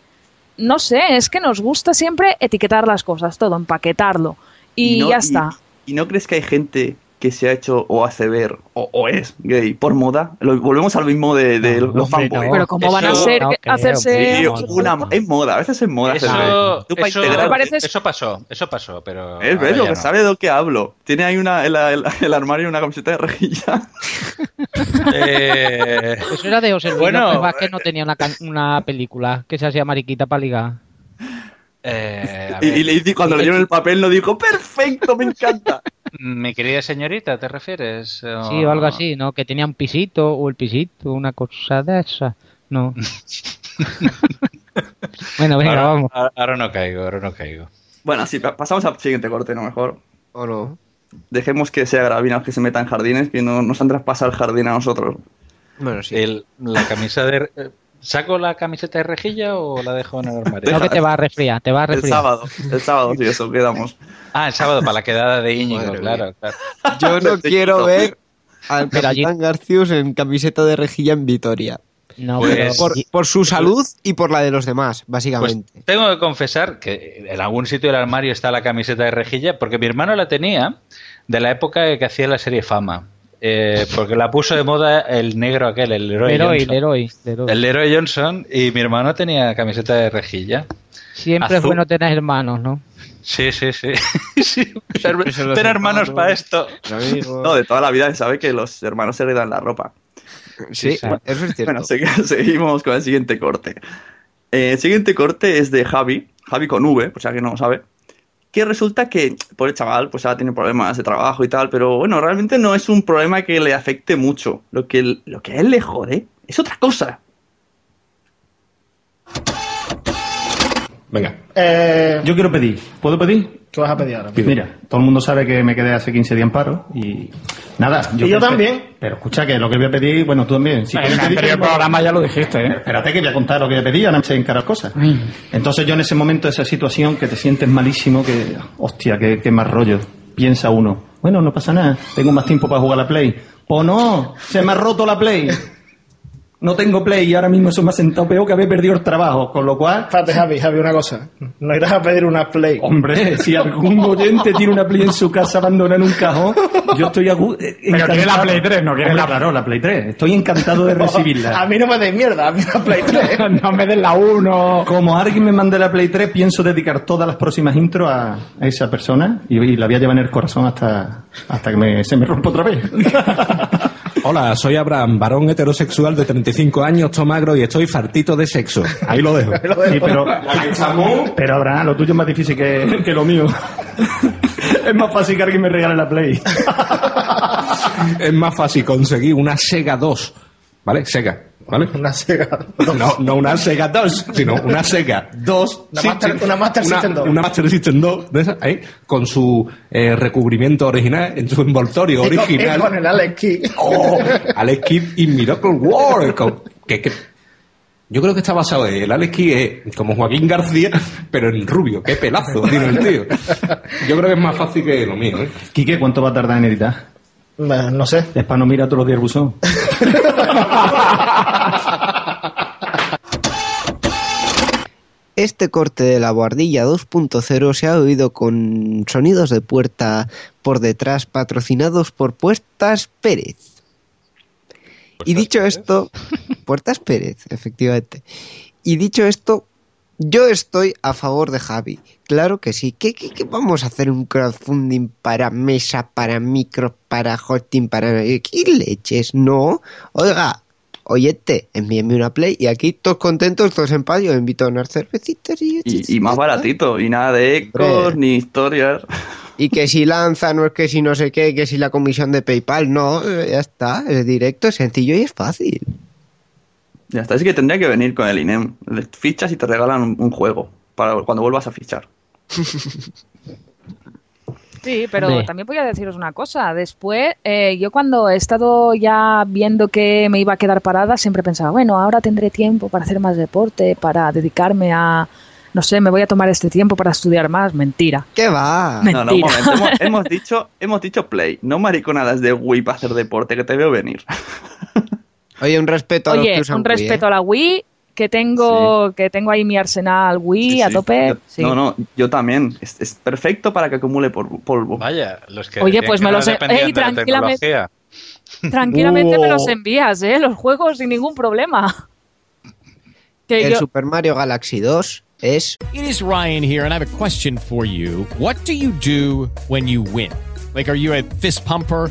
no sé, es que nos gusta siempre etiquetar las cosas, todo, empaquetarlo. Y, no- ya está. ¿Y no crees que hay gente que se ha hecho o hace ver o, o es gay por moda? Lo- volvemos al mismo de, de los fanboys. no. Pero ¿cómo van a ser que- hacerse una, es moda, a veces es moda. hacer. Eso, eso, parece- pasó, eso pasó, pero. Es ahora ves lo ya que no. sabe de lo que hablo. Tiene ahí una, el, el- el armario una camiseta de rejilla. Eh, Eso era de Luis Bueno, López Vázquez, no tenía una, una película que se hacía mariquita para ligar. eh, Y, ver, y le dice- cuando le dieron el papel lo dijo, perfecto, me encanta. Mi querida señorita, ¿te refieres? O- Sí, o algo así, ¿no? Que tenía un pisito o el pisito, una cosa de esa. No. bueno, venga, ahora, vamos. ahora- no caigo, ahora no caigo. Bueno, sí, pa- pasamos al siguiente corte, ¿no? Mejor. ¿O no? Dejemos que sea Gravina que se meta en jardines, que no nos han traspasado el jardín a nosotros. Bueno, sí. El- la camisa de. ¿Saco la camiseta de rejilla o la dejo en el armario? No que te va a resfriar, te va a El resfriar. sábado, el sábado, sí, eso quedamos. Ah, el sábado para la quedada de Íñigo, claro, claro. Yo no quiero ver al Pero allí- Capitán Garcius en camiseta de rejilla en Vitoria. No, Pues- pero- Por, por su salud y por la de los demás, Pues básicamente. tengo que confesar que en algún sitio del armario está la camiseta de rejilla, porque mi hermano la tenía de la época que hacía la serie Fama. Eh, porque la puso de moda el negro aquel, el Leroy, Leroy, Johnson. Leroy, Leroy. El Leroy Johnson y mi hermano tenía camiseta de rejilla. Siempre es bueno tener hermanos, ¿no? Sí, sí, sí. Tener hermanos hermanos. para esto. No, de toda la vida se sabe que los hermanos se heredan la ropa. sí, sí. eso es cierto. Bueno, segui- seguimos con el siguiente corte. Eh, el siguiente corte es de Javi, Javi con V, por si alguien no lo sabe, que resulta que, por el chaval, pues ahora tiene problemas de trabajo y tal, pero bueno, realmente no es un problema que le afecte mucho. Lo que, lo que a él le jode es otra cosa. Venga. Yo quiero pedir. ¿Puedo pedir? ¿Qué vas a pedir ahora? Mira, todo el mundo sabe que me quedé hace 15 días en paro y nada. Y yo también. Pero escucha que lo que voy a pedir, bueno, tú también. Si En quieres el pedir- anterior programa ya lo dijiste, ¿eh? Espérate que voy a contar lo que voy a pedir, ahora me sé encarar cosas. Entonces yo en ese momento, esa situación que te sientes malísimo, que, hostia, qué, qué más rollo. Piensa uno, bueno, no pasa nada, tengo más tiempo para jugar a la Play. O no, se me ha roto la Play. No tengo Play y ahora mismo eso me ha sentado peor que haber perdido el trabajo, con lo cual... Espérate, Javi, Javi, una cosa. No irás a pedir una Play. Hombre, si algún oyente tiene una Play en su casa abandonada en un cajón, yo estoy agu- eh, Pero quiere la Play 3, no quiere Hombre, la- Claro, la Play 3. Estoy encantado de recibirla. A mí no me des mierda, a mí la Play 3. no me des la 1. Como alguien me mande la Play 3, pienso dedicar todas las próximas intros a, esa persona y, y la voy a llevar en el corazón hasta, hasta que me- se me rompa otra vez. Hola, soy Abraham, varón heterosexual de 35 años, magro y estoy fartito de sexo. Ahí lo dejo. Sí, pero, pero Abraham, lo tuyo es más difícil que, que lo mío. Es más fácil que alguien me regale la Play. Es más fácil conseguir una Sega 2, ¿vale? Sega, ¿vale? Una Sega No, no una Sega 2, sino una Sega 2. Una Master- una Master System 2. Una Master System 2, de esas, ahí, con su eh, recubrimiento original, en su envoltorio Y Oh, original. y con el Alex Key. Alex Kidd y Miracle World. con- que, que- yo creo que está basado en el Alex Kidd es como Joaquín García, pero en rubio. Qué pelazo tiene el tío. Yo creo que es más fácil que lo mío. ¿eh? Quique, ¿cuánto va a tardar en editar? No sé. Es para no mirar todos los días el buzón. Este corte de la guardilla 2.0 se ha oído con sonidos de puerta por detrás patrocinados por Puertas Pérez. Y dicho esto, Puertas Pérez, efectivamente. Y dicho esto, yo estoy a favor de Javi. Claro que sí. ¿Qué, qué, qué vamos a hacer un crowdfunding para mesa, para micro, para hosting, para... ¿Qué leches? No. Oiga, oyete, envíeme una play y aquí todos contentos, todos en paz. Yo invito a unas cervecitas y... Y, y más baratito, y nada de ecos ni historias. Y que si lanza, no es que si no sé qué, que si la comisión de PayPal, no, eh, ya está, es directo, es sencillo y es fácil. Ya está, es que tendría que venir con el INEM. Fichas y te regalan un, un juego para cuando vuelvas a fichar. Sí, pero Hombre. también voy a deciros una cosa. Después, eh, yo cuando he estado ya viendo que me iba a quedar parada, siempre pensaba, bueno, ahora tendré tiempo para hacer más deporte, para dedicarme a, no sé, me voy a tomar este tiempo para estudiar más. Mentira. ¿Qué va? No, no, un Mentira. momento. Hemos, hemos dicho, hemos dicho play, no mariconadas de Wii para hacer deporte, que te veo venir. Oye, un respeto a los que usan un Wii, respeto ¿eh? a la Wii, que tengo, que tengo ahí mi arsenal Wii a tope. Yo- Sí. No, no, yo también. Es, es perfecto para que acumule por- polvo. Vaya, los que Oye, pues que me no los he- Ey, de la tranquilamente. Tranquilamente me los envías, ¿eh? Los juegos sin ningún problema. Que El yo- Super Mario Galaxy 2 es... It is Ryan here, and I have a question for you. What do you do when you win? Like, are you a fist pumper?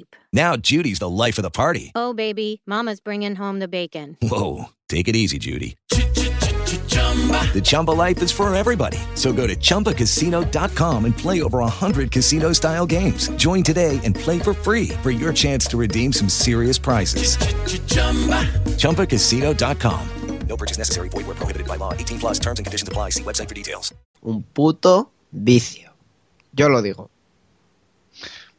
escape. Now Judy's the life of the party. Oh, baby, Mama's bringing home the bacon. Whoa, take it easy, Judy. The Chumba life is for everybody. So go to ChumbaCasino.com and play over 100 casino-style games. Join today and play for free for your chance to redeem some serious prizes. ChumbaCasino.com. No purchase necessary. Void were prohibited by law. 18 plus terms and conditions apply. See website for details. un puto vicio. Yo lo digo.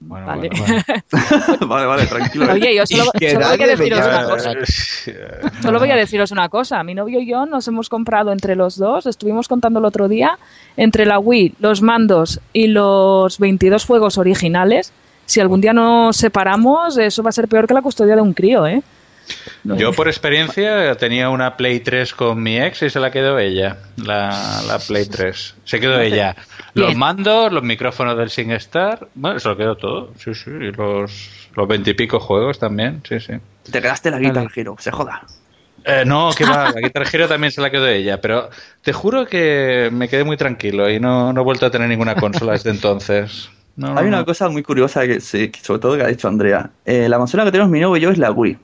Vale. vale, vale, tranquilo. Oye, yo solo, Que solo voy a deciros una cosa. Solo voy a deciros una cosa. Mi novio y yo nos hemos comprado entre los dos, estuvimos contando el otro día, entre la Wii, los mandos y los 22 juegos originales. Si algún día nos separamos, eso va a ser peor que la custodia de un crío, ¿eh? Yo por experiencia tenía una Play 3 con mi ex y se la quedó ella, la, la Play 3. Se quedó ella. Los Bien. mandos, los micrófonos del SingStar, bueno, se lo quedó todo. Sí, sí, y los los veintipico juegos también, sí, sí. Te quedaste la guita al giro, se joda. Eh, no, que va, la Guitar Hero también se la quedó ella, pero te juro que me quedé muy tranquilo y no, no he vuelto a tener ninguna consola desde entonces. No, Hay no, una no. cosa muy curiosa que, sí, que sobre todo que ha dicho Andrea. Eh, la consola que tenemos mi novio y yo es la Wii.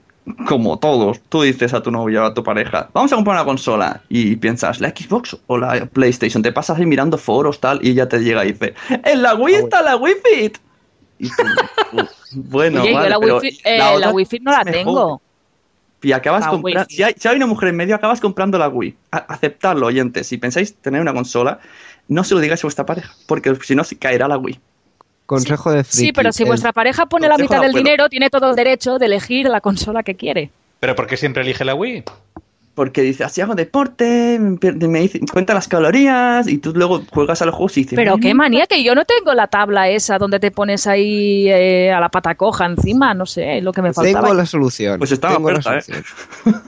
Como todos, tú dices a tu novio o a tu pareja, vamos a comprar una consola y piensas, la Xbox o la PlayStation, te pasas ahí mirando foros tal y ya te llega y dice, en la Wii está la Wii Fit. Y tú, "Uh, bueno, Oye, yo vale, la pero wifi, eh, la la, otra wifi no la tengo. Y acabas comprando. Wii. Si hay, si hay una mujer en medio, acabas comprando la Wii. A- aceptadlo, oyentes. Si pensáis tener una consola, no se lo digáis a vuestra pareja, porque si no, se caerá la Wii. Consejo de friki. Sí, pero si el- vuestra pareja pone la mitad de del abuelo. dinero, tiene todo el derecho de elegir la consola que quiere. ¿Pero por qué siempre elige la Wii? Porque dice, así hago deporte, me, dice- cuenta las calorías y tú luego juegas a los juegos y dices, Pero "Ay, qué manía que yo no tengo la tabla esa donde te pones ahí eh, a la pata coja encima, no sé, lo que me faltaba. Tengo la solución. Pues está Tengo la oferta, ¿eh? solución.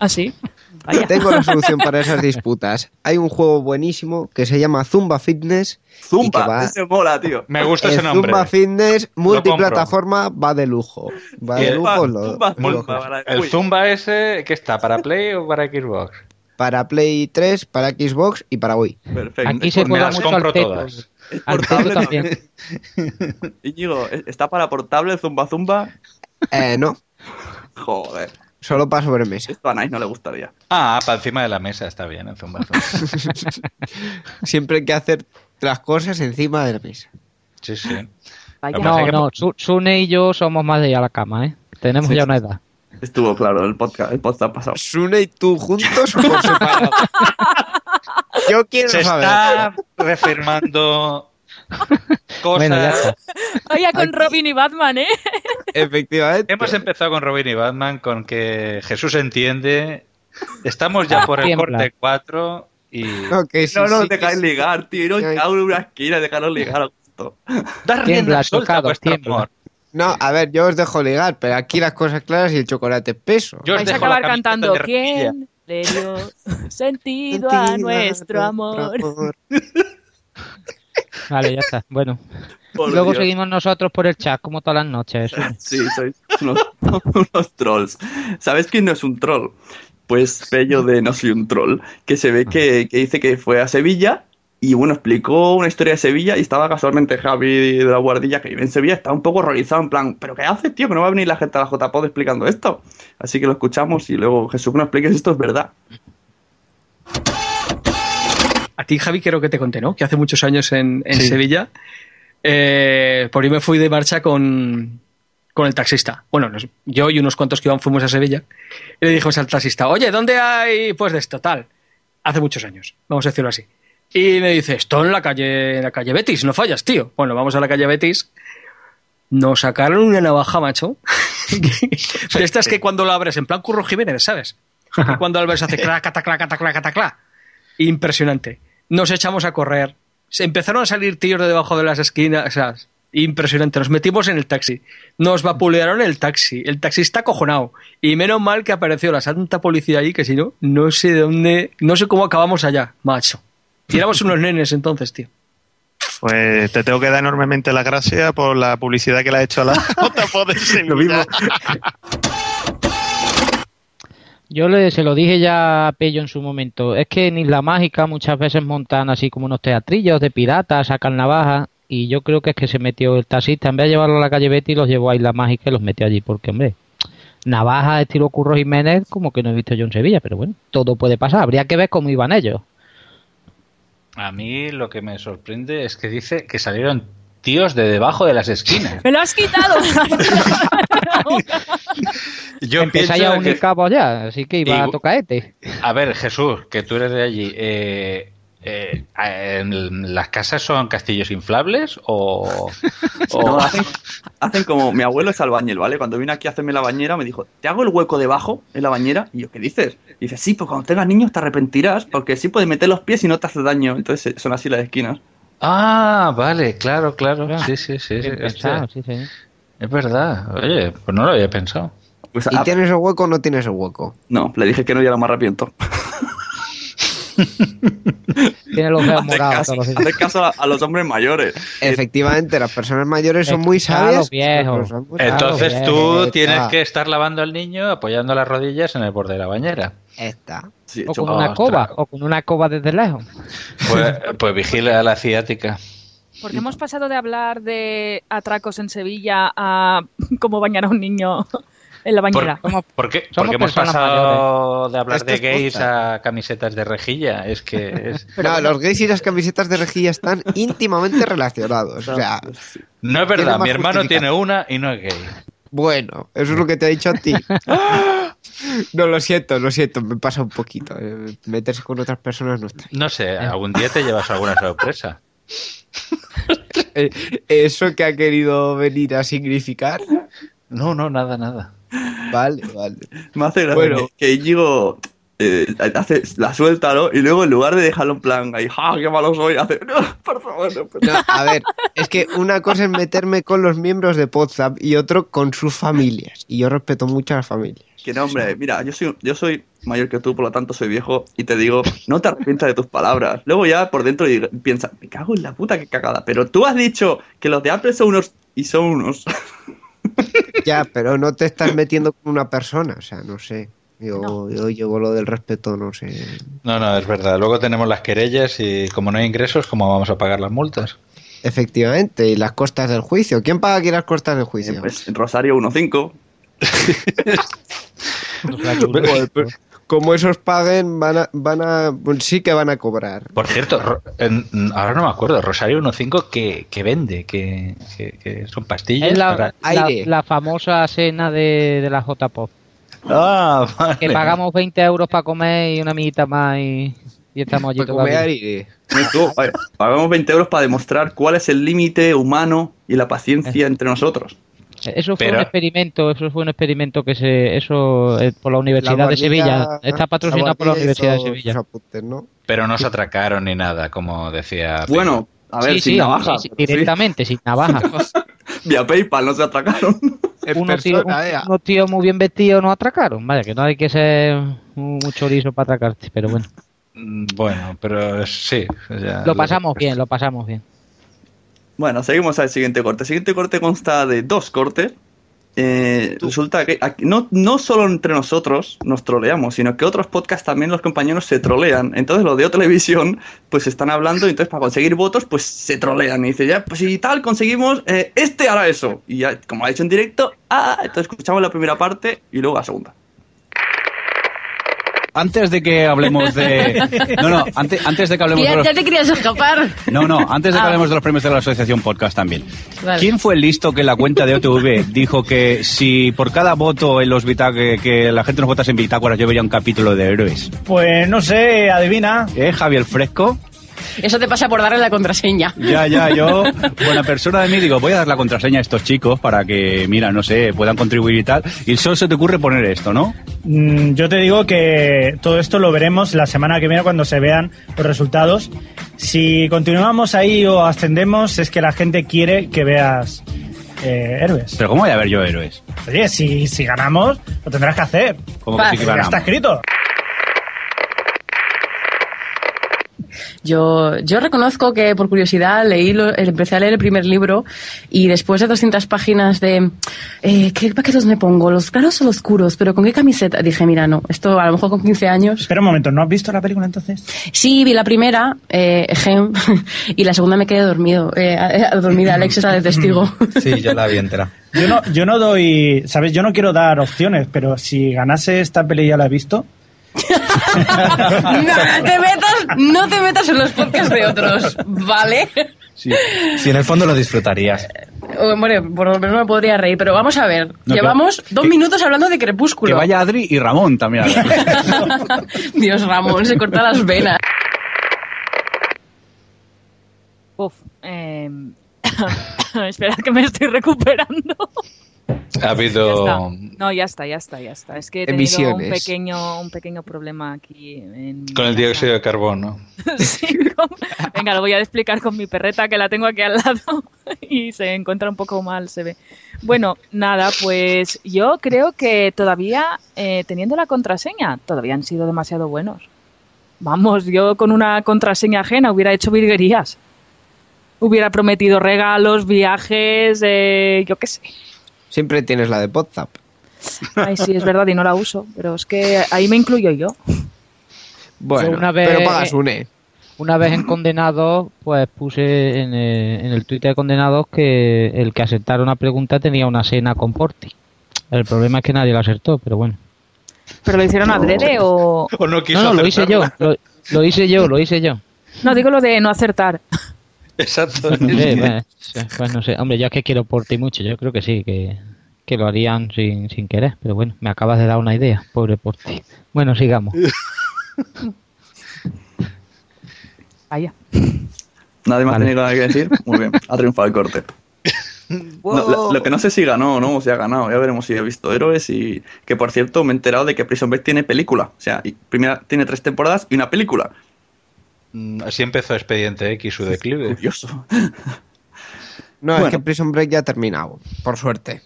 ¿Ah, sí? Vaya. Tengo la solución para esas disputas. Hay un juego buenísimo que se llama Zumba Fitness. Zumba, va- ese mola, tío. Me gusta el ese nombre. Zumba Fitness multiplataforma va de lujo. Va de el- lujo. lo- Zumba, lo- Zumba, para- ¿El Uy, Zumba ese qué está? ¿Para Play o para Xbox? Para Play 3, para Xbox y para Wii. Perfecto. Aquí se me juega las mucho compro todas. Es portable. también. Íñigo, ¿e- ¿está para portable Zumba Zumba? Eh, no, Joder, solo para sobremesa. esto a Nice no le gustaría. Ah, para encima de la mesa está bien el. Siempre hay que hacer las cosas encima de la mesa. Sí, sí. Vaya. No, no, Su- Sune y yo somos más de ir a la cama, ¿eh? Tenemos Sí, ya una edad. Estuvo claro el podcast, el podcast pasado. Sune y tú juntos o por separado. Yo quiero Se saber. está reafirmando. Bueno, ya está. Vaya con Robin y Batman, ¿eh? Efectivamente. Hemos empezado con Robin y Batman, con que Jesús entiende. Estamos ya por el Tiembla. corte 4 y No, que sí, No, no, sí, dejáis sí. ligar, tío. No, en una esquina, dejaros ligar a gusto. dar Tiembla, rienda suelta a tocado, vuestro tiembla. amor. No, a ver, yo os dejo ligar, pero aquí las cosas claras y el chocolate peso. Yo os Vais a dejo la acabar camiseta cantando de. ¿Quién le dio sentido a nuestro amor? Vale, ya está. Bueno. Por Luego Dios. seguimos nosotros por el chat, como todas las noches. Sí, sois unos, unos trolls. ¿Sabes quién no es un troll? Pues Pello de No soy un troll, que se ve que, que dice que fue a Sevilla y bueno, explicó una historia de Sevilla y estaba casualmente Javi de la Guardilla, que vive en Sevilla, estaba un poco horrorizado, en plan, ¿pero qué hace, tío? Que no va a venir la gente a la JPod explicando esto. Así que lo escuchamos y luego Jesús que nos explique si esto es verdad. A ti, Javi, creo que te conté, ¿no? Que hace muchos años en, en Sí. Sevilla, eh, por ahí me fui de marcha con, con el taxista. Bueno, nos- yo y unos cuantos que iban fuimos a Sevilla y le dijimos al taxista, oye, ¿dónde hay pues de esto? Tal. Hace muchos años, vamos a decirlo así. Y me dice, esto en la calle, en la calle Betis, no fallas, tío. Bueno, vamos a la calle Betis. Nos sacaron una navaja, macho. de estas que cuando la abres, en plan Curro Jiménez, ¿sabes? Que cuando la abres hace clac, clac, clac, clac, clac, clac. Impresionante. Nos echamos a correr. Se empezaron a salir tíos de debajo de las esquinas. O sea, impresionante. Nos metimos en el taxi. Nos vapulearon el taxi. El taxista acojonado. Y menos mal que apareció la santa policía allí, que si no, no sé de dónde. No sé cómo acabamos allá, macho. Y éramos unos nenes entonces, tío. Pues te tengo que dar enormemente las gracias por la publicidad que le ha hecho a la JPO de Sevilla. Yo le, se lo dije ya a Pello en su momento. Es que en Isla Mágica muchas veces montan así como unos teatrillos de piratas, sacan navajas. Y yo creo que es que se metió el taxista. En vez de llevarlo a la calle Betty, los llevó a Isla Mágica y los metió allí. Porque, hombre, navajas estilo Curro Jiménez, como que no he visto yo en Sevilla. Pero bueno, todo puede pasar. Habría que ver cómo iban ellos. A mí lo que me sorprende es que dice que salieron tíos de debajo de las esquinas. ¡Me lo has quitado! Yo Empezáis a unir que- cabos ya, así que iba a este. A ver, Jesús, que tú eres de allí. eh, eh, ¿En las casas son castillos inflables o...? o- No, hacen, hacen como mi abuelo es albañil, ¿vale? Cuando vino aquí a hacerme la bañera me dijo, ¿te hago el hueco debajo en la bañera? Y yo, ¿qué dices? Y dice, sí, pues cuando tengas niños te arrepentirás porque sí puedes meter los pies y no te hace daño. Entonces eh, son así las esquinas. Ah, vale, claro, claro. Sí, sí, sí. pensado, sí, sí. Es verdad. Oye, pues no lo había pensado. Pues, ¿Y ah, tienes el hueco o no tienes el hueco? No, le dije que no y ahora me arrepiento. Tiene los dedos morados. caso, todos los días. hace caso a, a los hombres mayores. Efectivamente, las personas mayores son muy sabias. viejo. pero son muy Entonces tú Está. tienes que estar lavando al niño apoyando las rodillas en el borde de la bañera. Está. O con una coba, o con una coba desde lejos. Pues, pues vigila a la ciática. Porque hemos pasado de hablar de atracos en Sevilla a cómo bañar a un niño en la bañera. ¿Por qué? Porque hemos pasado de hablar Esto de gays a camisetas de rejilla. Es que es... No, los gays y las camisetas de rejilla están íntimamente relacionados. O sea, No es verdad, mi hermano tiene una y no es gay. bueno, eso es lo que te ha dicho a ti. No, lo siento, lo siento, me pasa un poquito. eh, Meterse con otras personas no está. No sé, algún día te llevas alguna sorpresa. Eh, ¿Eso que ha querido venir a significar? No, no, nada, nada. Vale, vale. Me hace gracia Bueno. que, Íñigo eh, hace la suelta, ¿no? Y luego en lugar de dejarlo en plan, ahí, ¡ja, qué malo soy! Hace, no, por favor, no, por No, a ver, es que una cosa es meterme con los miembros de Podzap y otro con sus familias. Y yo respeto mucho a las familias. Que no, hombre, mira, yo soy, yo soy mayor que tú, por lo tanto soy viejo, y te digo, no te arrepientas de tus palabras. Luego ya por dentro piensas, me cago en la puta que cagada. Pero tú has dicho que los de Apple son unos y son unos. Ya, pero no te estás metiendo con una persona, o sea, no sé. Yo, yo llevo lo del respeto, no sé. No, no, es verdad. Luego tenemos las querellas y como no hay ingresos, ¿cómo vamos a pagar las multas? Efectivamente, y las costas del juicio. ¿Quién paga aquí las costas del juicio? Pues Rosario 1.5. Joder, pero como esos paguen, van a, van a, pues sí que van a cobrar. Por cierto, ahora no me acuerdo, Rosario 1.5 que, que vende, que, que- que son pastillas Es la, para... la, la famosa cena de, de la J-Pop. Ah, vale. Que pagamos 20 euros para comer y una amiguita más y, y estamos allí comer Tú, oye, pagamos 20 euros para demostrar cuál es el límite humano y la paciencia entre nosotros. Eso fue Pero- un experimento, eso fue un experimento que se, eso eh, por la Universidad La de Sevilla, está patrocinado por la Universidad de Sevilla. apuntes, ¿no? Pero no se atracaron ni nada, como decía... Bueno, a ver, sí, sin sí, navaja. sí, sí, directamente, sin navaja. Vía PayPal no se atracaron. unos, tíos, unos tíos muy bien vestidos nos atracaron. Vaya, que no hay que ser un, chorizo para atracarte, pero bueno. Mm, Bueno, pero sí. o sea, Lo pasamos bien, lo pasamos bien. Bueno, seguimos al siguiente corte. El siguiente corte consta de dos cortes. Eh, resulta que aquí- no, no solo entre nosotros nos troleamos, sino que otros podcasts también los compañeros se trolean. Entonces los de O televisión pues están hablando y entonces para conseguir votos pues se trolean y dice ya pues si tal conseguimos eh, este hará eso y ya como ha hecho en directo ah entonces escuchamos la primera parte y luego la segunda. Antes de que hablemos de. No, no, antes, antes de que hablemos de Ya, los. ya te querías escapar. No, no, antes de que Ah. hablemos de los premios de la Asociación Podcast también. Vale. ¿Quién fue el listo que en la cuenta de OTV dijo que si por cada voto en los bita- que, que la gente nos votase en bitácoras yo vería un capítulo de héroes? Pues no sé, adivina. ¿Eh, Javier Fresco? Eso te pasa por darle la contraseña. Ya, ya, yo, buena persona de mí, digo, voy a dar la contraseña a estos chicos para que, mira, no sé, puedan contribuir y tal. Y solo se te ocurre poner esto, ¿no? Mm, Yo te digo que todo esto lo veremos la semana que viene cuando se vean los resultados. Si continuamos ahí o ascendemos, es que la gente quiere que veas eh, héroes. Pero ¿cómo voy a ver yo héroes? Oye, si, si ganamos, lo tendrás que hacer. ¿Cómo que sí que Ya ganamos? está escrito. Yo, yo reconozco que por curiosidad leí lo- eh, empecé a leer el primer libro y después de 200 páginas de eh, ¿qué paquetes me pongo? ¿Los claros o los oscuros? ¿Pero con qué camiseta? Dije, mira, no, esto a lo mejor con 15 años. Espera un momento, ¿no has visto la película entonces? Sí, vi la primera, eh, ejem, y la segunda me quedé dormido, eh, eh, dormida, Alex está de testigo. Sí, yo la vi entera. Yo no, yo no doy, ¿sabes? Yo no quiero dar opciones, pero si ganase esta peli ya la he visto. no te metas, no te metas en los podcasts de otros, ¿vale? Sí, en el fondo lo disfrutarías. Eh, Bueno, por lo menos me podría reír, pero vamos a ver. No, Llevamos dos minutos hablando de Crepúsculo. Que vaya Adri y Ramón también. Dios, Ramón, se corta las venas. Uf, eh... Esperad que me estoy recuperando. Ha habido... Ya. No, ya está, ya está, ya está. Es que he tenido un pequeño, un pequeño problema aquí. En... Con el dióxido de carbono. Sí, con- Venga, lo voy a explicar con mi perreta que la tengo aquí al lado y se encuentra un poco mal, se ve. Bueno, nada, pues yo creo que todavía, eh, teniendo la contraseña, todavía han sido demasiado buenos. Vamos, yo con una contraseña ajena hubiera hecho virguerías. Hubiera prometido regalos, viajes, eh, yo qué sé. Siempre tienes la de WhatsApp. Ay, sí, es verdad y no la uso, pero es que ahí me incluyo yo. Bueno, Yo una vez- pero pagas un E. Una vez en Condenados, pues puse en el, en el Twitter de Condenados que el que acertara una pregunta tenía una cena con Porti. El problema es que nadie lo acertó, pero bueno. ¿Pero lo hicieron adrede o...? O no quiso No, no, lo hice yo, lo, lo hice yo, lo hice yo. No, digo lo de no acertar. Exacto. No sé, pues, pues no sé. Hombre, yo es que quiero Porti mucho, yo creo que sí, que, que lo harían sin, sin querer, pero bueno, me acabas de dar una idea, pobre Porti. Bueno, sigamos. Vaya. Nadie más Vale. tiene nada que decir. Muy bien, ha triunfado el corte. No, lo, lo que no sé si ganó o no, o si ha ganado, ya veremos si he visto héroes y que por cierto me he enterado de que Prison Break tiene película, o sea, y primera tiene tres temporadas y una película. Mm, Así empezó Expediente X su declive. Curioso. No, Bueno. es que Prison Break ya ha terminado, por suerte.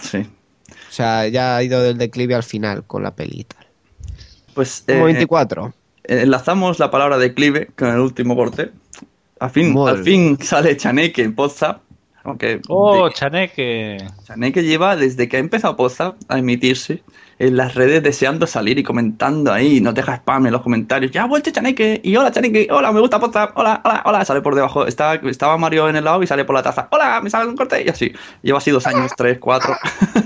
Sí. O sea, ya ha ido del declive al final con la peli y tal. Pues Como eh, 24. eh, enlazamos la palabra declive con el último corte. Al fin, al fin sale Chaneque en WhatsApp. Aunque Oh, Chaneque. Chaneque lleva desde que ha empezado WhatsApp a emitirse en las redes deseando salir y comentando ahí, no deja spam en los comentarios. Ya ha vuelto Chaneque y hola Chaneque, hola, me gusta WhatsApp, hola, hola, hola, sale por debajo. Estaba, estaba Mario en el lado y sale por la taza. Hola, me sale un corte y así. Lleva así dos años, tres, cuatro.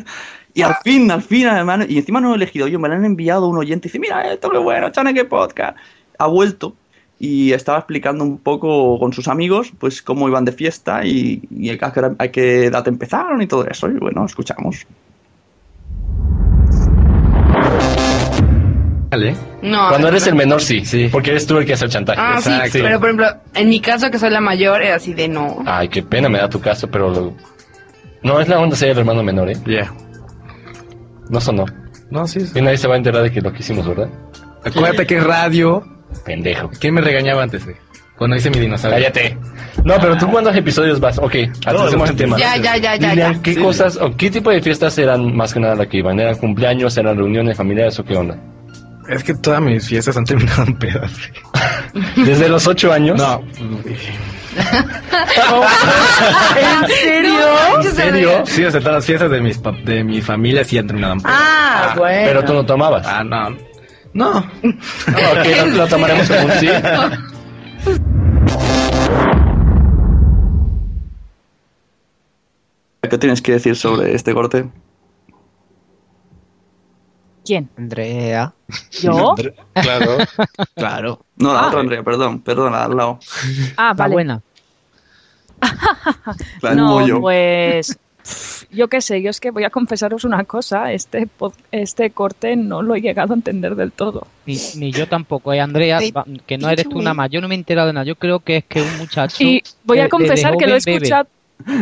y al fin, al fin, hermano, y encima no he elegido yo, me lo han enviado un oyente y dice, mira esto qué bueno, Chaneque Podcast. Ha vuelto y estaba explicando un poco con sus amigos pues cómo iban de fiesta y, y a qué a qué edad empezaron y todo eso. Y bueno, escuchamos. No, Cuando eres el menor, sí. Porque eres tú el que hace el chantaje. Ah, sí, pero por ejemplo, en mi caso que soy la mayor, es así de no. Ay, qué pena me da tu caso, pero... lo- No, es la onda ser el hermano menor, ¿eh? Ya. No sonó. No, sí. Y nadie se va a enterar de que lo que hicimos, ¿verdad? Acuérdate que es radio. Pendejo. ¿Quién me regañaba antes, güey? Cuando hice mi dinosaurio. Cállate. No, pero tú cuántos episodios vas. Ok, hacemos el tema. Ya, ya, ya, ya. ¿qué cosas o qué tipo de fiestas eran más que nada la que iban? ¿Eran cumpleaños, eran reuniones familiares o qué onda? Es que todas mis fiestas han terminado en pedas. ¿Desde los ocho años? No. ¿En serio? ¿En serio? Sí, o sea, todas las fiestas de, mis de mi familia sí han terminado en pedas. Ah, bueno. Pero tú no tomabas. Ah, no. No. ok, lo, lo tomaremos como un sí. ¿Qué tienes que decir sobre este corte? ¿Quién? Andrea. ¿Yo? Claro. Claro. No, la Ah. otra Andrea, perdón, perdón, la al lado. Ah, La vale. buena. La del No, pues yo qué sé, yo es que voy a confesaros una cosa, este este corte no lo he llegado a entender del todo. Ni, ni yo tampoco, eh, Andrea, que no eres tú nada más. Yo no me he enterado de nada. Yo creo que es que un muchacho. Y voy a de- confesar de que lo he bebe.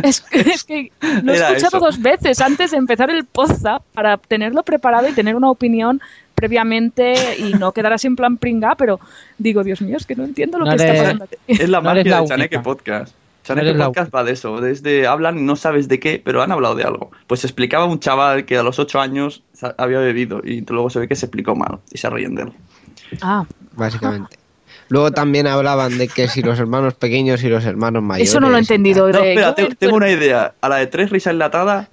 Es, que- es que lo he Era escuchado eso. dos veces antes de empezar el podcast para tenerlo preparado y tener una opinión previamente y no quedar así en plan pringa, pero digo, Dios mío, es que no entiendo lo No que está pasando aquí. Es la No eres magia la de Chaneque. Podcast. Chaneque Podcast va de eso, desde hablan y no sabes de qué, pero han hablado de algo. Pues explicaba un chaval que a los 8 años había bebido y luego se ve que se explicó mal y se ríen de él. Ah, Básicamente. Luego también hablaban de que si los hermanos pequeños y los hermanos mayores. eso no lo he entendido. No, de- espera, yo- te- tengo una idea. A la de tres risas enlatada.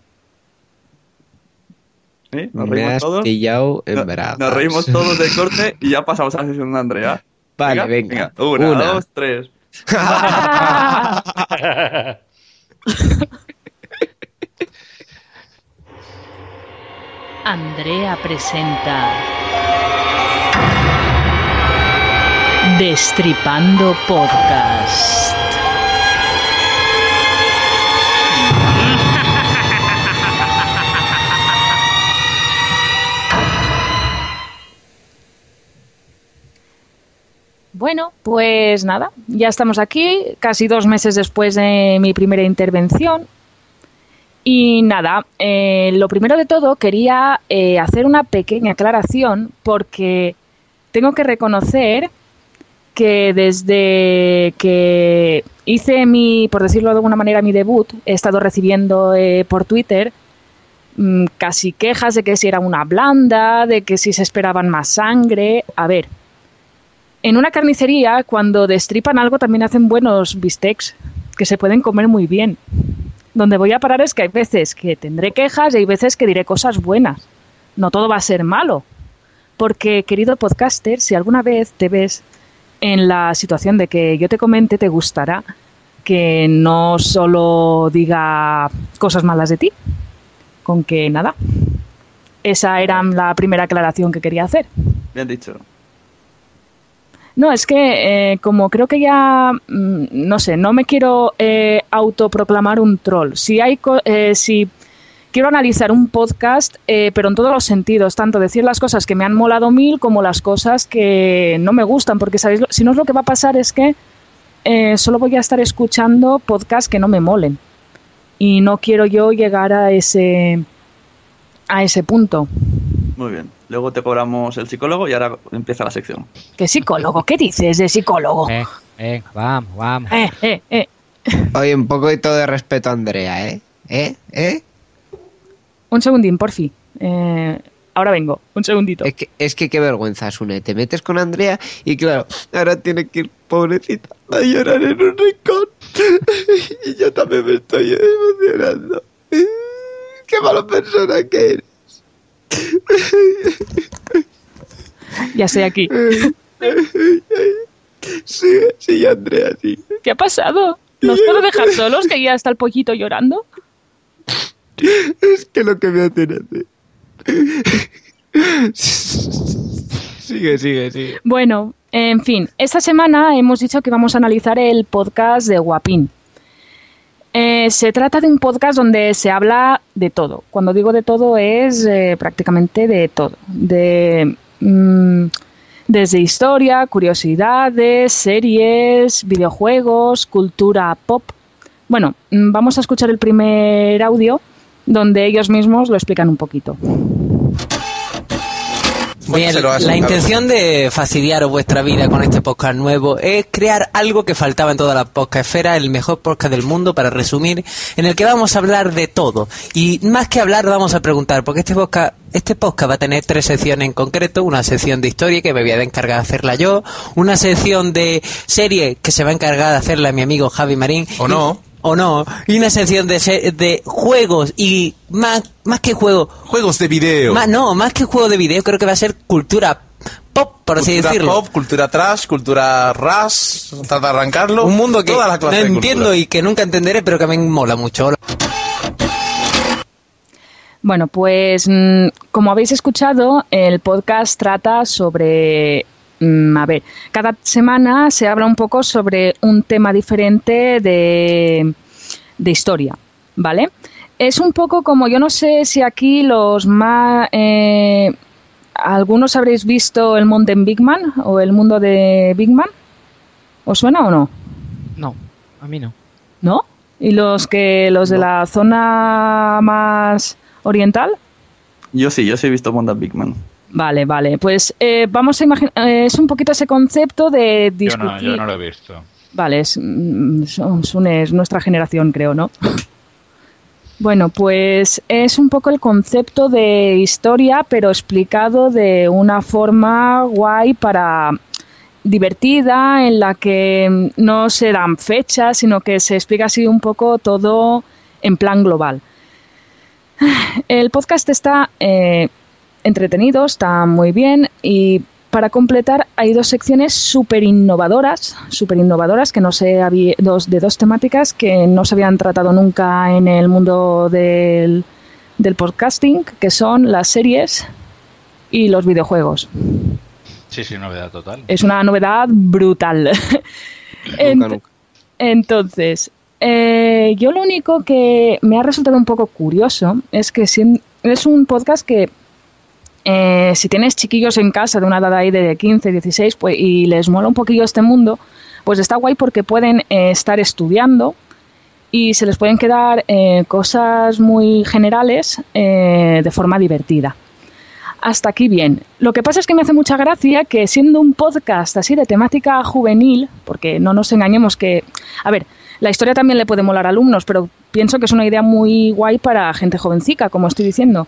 ¿Eh? Nos Me reímos has todos. pillado en No- bragas. Nos reímos todos del corte y ya pasamos a la sesión de Andrea. Vale, venga. Una, Una. dos, tres. Andrea presenta Destripando Podcast. Bueno, pues nada, ya estamos aquí, casi dos meses después de mi primera intervención. Y nada, eh, lo primero de todo quería eh, hacer una pequeña aclaración porque tengo que reconocer que desde que hice mi, por decirlo de alguna manera, mi debut, he estado recibiendo eh, por Twitter mm, casi quejas de que si era una blanda, de que si se esperaban más sangre. A ver, En una carnicería, cuando destripan algo, también hacen buenos bistecs que se pueden comer muy bien. Donde voy a parar es que hay veces que tendré quejas y hay veces que diré cosas buenas. No todo va a ser malo. Porque, querido podcaster, si alguna vez te ves en la situación de que yo te comente, te gustará que no solo diga cosas malas de ti. Con que nada. Esa era la primera aclaración que quería hacer. Bien dicho. No, es que eh, como creo que ya, mm, no sé, no me quiero eh, autoproclamar un troll. Si hay, co- eh, si quiero analizar un podcast, eh, pero en todos los sentidos, tanto decir las cosas que me han molado mil como las cosas que no me gustan, porque sabéis, lo- si no es lo que va a pasar es que eh, solo voy a estar escuchando podcasts que no me molen y no quiero yo llegar a ese a ese punto. Muy bien. Luego te cobramos el psicólogo y ahora empieza la sección. ¿Qué psicólogo? ¿Qué dices de psicólogo? Eh, eh, vamos, vamos. Eh, eh, eh. Oye, un poquito de respeto a Andrea, ¿eh? ¿Eh? ¿Eh? Un segundín, porfi. Eh, ahora vengo, un segundito. Es que, es que qué vergüenza, Sune. Te metes con Andrea y claro, ahora tiene que ir, pobrecita, a llorar en un rincón. y yo también me estoy emocionando. Qué mala persona que eres. Ya estoy aquí. Sí, sí, Andrea, sí. ¿Qué ha pasado? ¿Nos puedo dejar solos que ya está el pollito llorando? Es que lo que me hacen hacer. Sigue, sigue, sigue. Bueno, en fin, esta semana hemos dicho que vamos a analizar el podcast de Guapín. Eh, se trata de un podcast donde se habla de todo. Cuando digo de todo es eh, prácticamente de todo. De, mm, desde historia, curiosidades, series, videojuegos, cultura pop. Bueno, mm, vamos a escuchar el primer audio donde ellos mismos lo explican un poquito. Bien, la intención de fastidiaros vuestra vida con este podcast nuevo es crear algo que faltaba en toda la podcastfera, el mejor podcast del mundo, para resumir, en el que vamos a hablar de todo. Y más que hablar, vamos a preguntar, porque este podcast, este podcast va a tener tres secciones en concreto, una sección de historia que me voy a encargar de hacerla yo, una sección de serie que se va a encargar de hacerla mi amigo Javi Marín. O no. O no, y una sección de, se- de juegos y más, más que juegos. Juegos de video. Más, no, más que juego de video, creo que va a ser cultura pop, por así cultura decirlo. pop, cultura trash, cultura ras, trata de arrancarlo. Un mundo que Toda la no entiendo y que nunca entenderé, pero que a mí me mola mucho. Bueno, pues mm, como habéis escuchado, el podcast trata sobre... mm, a ver, cada semana se habla un poco sobre un tema diferente de, de historia, ¿vale? Es un poco como, yo no sé si aquí los más... eh, algunos habréis visto el Mountain Big Man o el mundo de Big Man. ¿Os suena o no? No, a mí no. ¿No? ¿Y los que los de la zona más oriental? Yo sí, yo sí he visto Mountain Big Man. Vale, vale. Pues eh, vamos a imaginar. es un poquito ese concepto de Yo discutir. no, yo no lo he visto. Vale, es, mm, es nuestra generación, creo, ¿no? Bueno, pues es un poco el concepto de historia, pero explicado de una forma guay para divertida, en la que no se dan fechas, sino que se explica así un poco todo en plan global. El podcast está eh, entretenido, está muy bien y para completar hay dos secciones súper innovadoras, súper innovadoras que no se había, dos, de dos temáticas que no se habían tratado nunca en el mundo del, del podcasting, que son las series y los videojuegos. Sí, sí, novedad total. Es una novedad brutal. Ent- Entonces, eh, yo lo único que me ha resultado un poco curioso es que si- es un podcast que eh, si tienes chiquillos en casa de una edad ahí de 15, 16 pues, y les mola un poquillo este mundo, pues está guay porque pueden eh, estar estudiando y se les pueden quedar eh, cosas muy generales eh, de forma divertida. Hasta aquí bien. Lo que pasa es que me hace mucha gracia que siendo un podcast así de temática juvenil, porque no nos engañemos que, a ver, la historia también le puede molar a alumnos, pero pienso que es una idea muy guay para gente jovencica, como estoy diciendo.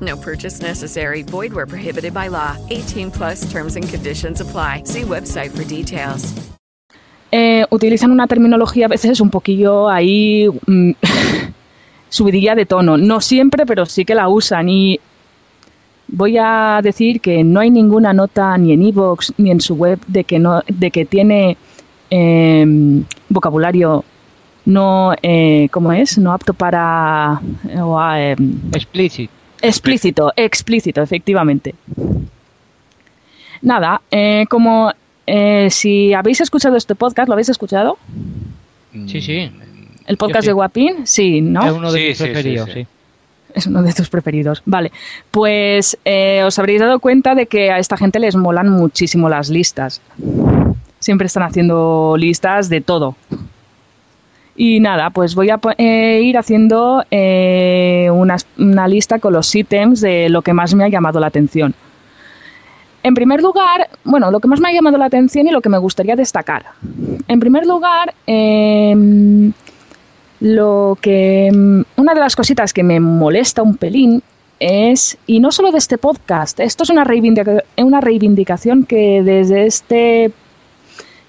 No purchase necessary. Void where prohibited by law. 18 plus terms and conditions apply. See website for details. Eh, utilizan una terminología a veces un poquillo ahí mm, subidilla de tono. No siempre, pero sí que la usan. Y voy a decir que no hay ninguna nota ni en iVoox ni en su web de que, no, de que tiene eh, vocabulario no, eh, ¿cómo es? No apto para... eh, Explícito. Explícito, explícito, efectivamente. Nada, eh, como eh, si habéis escuchado este podcast, ¿lo habéis escuchado? Sí, sí. ¿El podcast sí. de Guapín? Sí, ¿no? Es uno de Sí, mis sí, sí, preferidos, sí. sí. Es uno de tus preferidos. Vale, pues eh, os habréis dado cuenta de que a esta gente les molan muchísimo las listas. Siempre están haciendo listas de todo. Y nada, pues voy a eh, ir haciendo eh, una, lista con los ítems de lo que más me ha llamado la atención. En primer lugar, bueno, lo que más me ha llamado la atención y lo que me gustaría destacar. En primer lugar, em, lo que mm, una de las cositas que me molesta un pelín es, y no solo de este podcast, esto es una, una reivindicación que desde este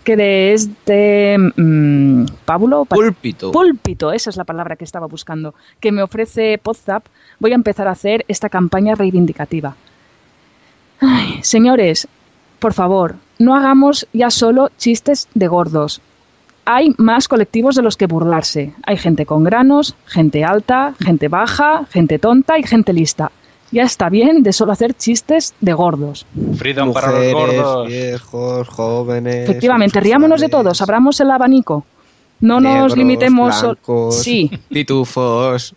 que de este mm, Pablo Pa- Púlpito. púlpito, esa es la palabra que estaba buscando, que me ofrece Podzap, voy a empezar a hacer esta campaña reivindicativa. Ay, señores, por favor, no hagamos ya solo chistes de gordos. Hay más colectivos de los que burlarse. Hay gente con granos, gente alta, gente baja, gente tonta y gente lista. Ya está bien de solo hacer chistes de gordos. Freedom para los gordos. viejos, jóvenes. Efectivamente, riámonos de todos, abramos el abanico. No nos limitemos. blancos, Sí, Pitufos.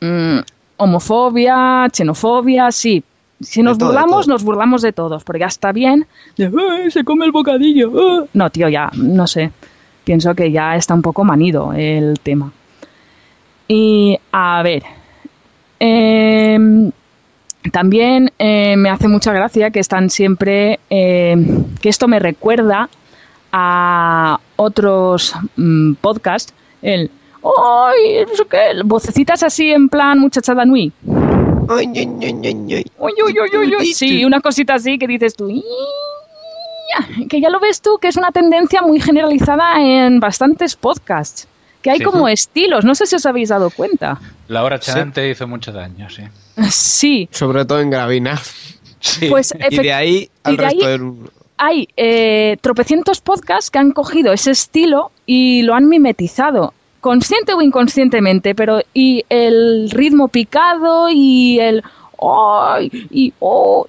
mm, homofobia, xenofobia, sí. Si nos todo, burlamos, nos burlamos de todos, porque ya está bien. de, "Ay, se come el bocadillo. ah". No, tío, ya, no sé. Pienso que ya está un poco manido el tema. Y a ver. Em, también eh, me hace mucha gracia que están siempre. em, que esto me recuerda a otros mm, podcasts. El. ¡Ay! Qué. Vocecitas así en plan muchachada nui. Ay, ay, ay, ay. Sí, una cosita así que dices tú. Que ya lo ves tú, que es una tendencia muy generalizada en bastantes podcasts. Que hay Sí. como estilos, no sé si os habéis dado cuenta. La hora chanante hizo mucho daño, sí. Sí, Sobre todo en Gravina. Sí. pues Y de ahí al y de ahí resto del... hay eh, tropecientos podcasts que han cogido ese estilo y lo han mimetizado, consciente o inconscientemente, pero y el ritmo picado y el oh,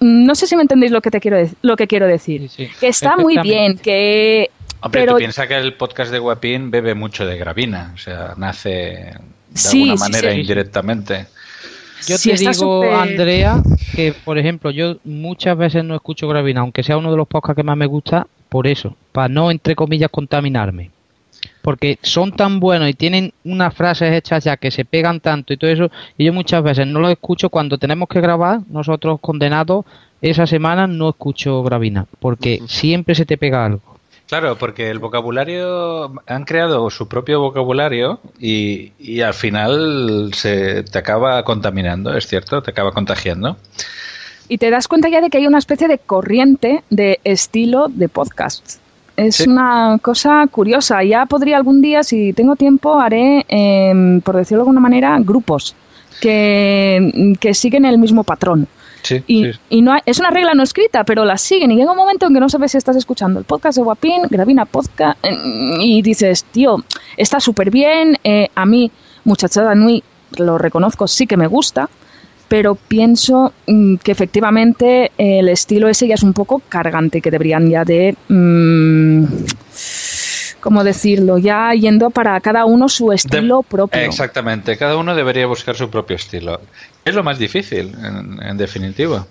no sé si me entendéis lo que te quiero lo que quiero decir. Que está muy bien, que Hombre, pero tú piensas que el podcast de Guapín bebe mucho de gravina, o sea, nace de Sí, alguna manera sí. indirectamente. Yo Sí, te digo, Andrea, que por ejemplo, yo muchas veces no escucho Gravina, aunque sea uno de los podcasts que más me gusta, por eso, para no, entre comillas, contaminarme. Porque son tan buenos y tienen unas frases hechas ya que se pegan tanto y todo eso, y yo muchas veces no los escucho cuando tenemos que grabar, nosotros condenados, esa semana no escucho Gravina, porque siempre se te pega algo. Claro, porque el vocabulario, han creado su propio vocabulario y, y al final se te acaba contaminando, es cierto, te acaba contagiando. y te das cuenta ya de que hay una especie de corriente de estilo de podcast. Es Sí. una cosa curiosa. Ya podría algún día, si tengo tiempo, haré, em, por decirlo de alguna manera, grupos que, que siguen el mismo patrón. Sí, Y, sí. y no hay- es una regla no escrita, pero la siguen. Y llega un momento en que no sabes si estás escuchando el podcast de Guapín, Gravina Podcast, eh, y dices, tío, está súper bien. eh, a mí, Muchachada Nui, lo reconozco, sí que me gusta, pero pienso mm, que efectivamente el estilo ese ya es un poco cargante, que deberían ya de. mm, ¿Cómo decirlo? Ya yendo para cada uno su estilo propio. Exactamente, cada uno debería buscar su propio estilo. Es lo más difícil, en, en definitiva.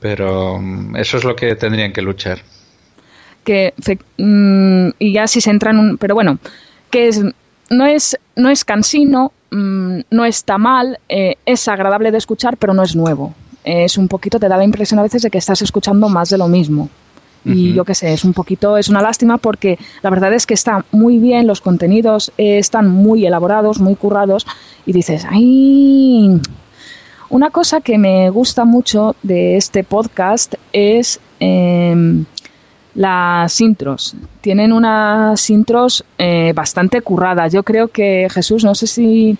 Pero mm, eso es lo que tendrían que luchar. que mm, y ya si se entra en un pero bueno que es no es, no es cansino, mm, no está mal, eh, es agradable de escuchar, pero no es nuevo. Es un poquito, te da la impresión a veces de que estás escuchando más de lo mismo. Y yo qué sé, es un poquito, es una lástima porque la verdad es que está muy bien, los contenidos eh, están muy elaborados, muy currados, y dices, ¡ay! Una cosa que me gusta mucho de este podcast es em, las intros. Tienen unas intros eh, bastante curradas. Yo creo que Jesús, no sé si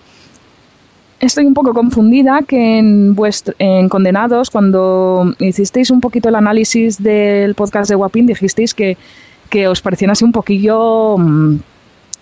estoy un poco confundida que en, vuestro, en Condenados, cuando hicisteis un poquito el análisis del podcast de Guapín, dijisteis que, que os parecían así un poquillo... mm,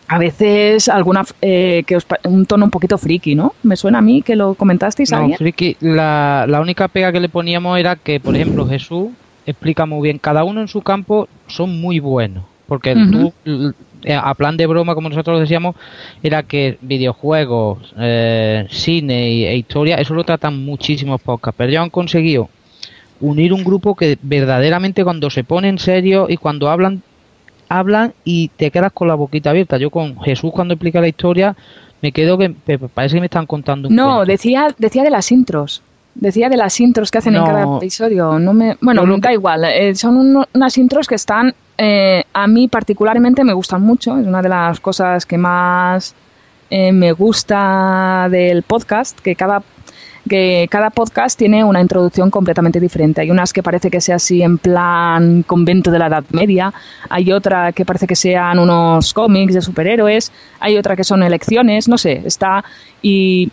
a veces alguna eh, que os un tono un poquito friki, ¿no? Me suena a mí que lo comentasteis No, alguien. friki, la, la única pega que le poníamos era que, por ejemplo, Jesús explica muy bien, cada uno en su campo son muy buenos. Porque Ujú. tú, a plan de broma, como nosotros decíamos, era que videojuegos, eh, cine e historia, eso lo tratan muchísimos podcasts. Pero ya han conseguido unir un grupo que verdaderamente cuando se pone en serio y cuando hablan, hablan y te quedas con la boquita abierta. Yo con Jesús cuando explica la historia me quedo que parece que me están contando un No, decía, decía de las intros. Decía de las intros que hacen en No. cada episodio. No me, bueno, lo da igual. eh, son uno- unas intros que están, eh, a mí particularmente me gustan mucho. Es una de las cosas que más eh, me gusta del podcast, que cada que cada podcast tiene una introducción completamente diferente. Hay unas que parece que sea así en plan convento de la Edad Media, hay otra que parece que sean unos cómics de superhéroes, hay otra que son elecciones, no sé, está y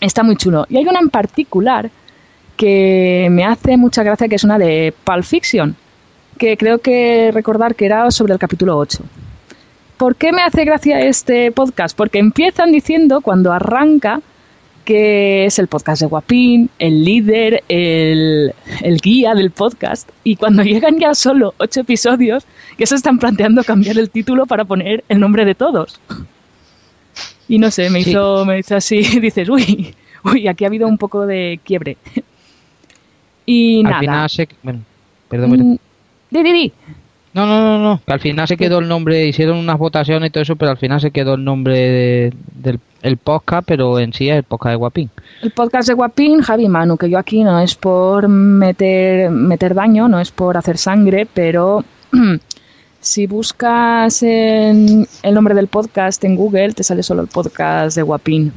está muy chulo. Y hay una en particular que me hace mucha gracia, que es una de Pulp Fiction, que creo que recordar que era sobre el capítulo 8. ¿Por qué me hace gracia este podcast? Porque empiezan diciendo cuando arranca que es el podcast de Guapín, el líder, el, el guía del podcast, y cuando llegan ya solo ocho episodios, que se están planteando cambiar el título para poner el nombre de todos. Y no sé, me Sí. hizo, me hizo así, dices, uy, uy, aquí ha habido un poco de quiebre. Y al nada. final se... Bueno, perdón, perdón. Mm, Di, di, di. No, no, no, no. Que al final se quedó el nombre, hicieron unas votaciones y todo eso, pero al final se quedó el nombre de- del el podcast, pero en sí es el podcast de Guapín. El podcast de Guapín, Javi Manu, que yo aquí no es por meter, meter daño, no es por hacer sangre, pero si buscas en el nombre del podcast en Google, te sale solo el podcast de Guapín.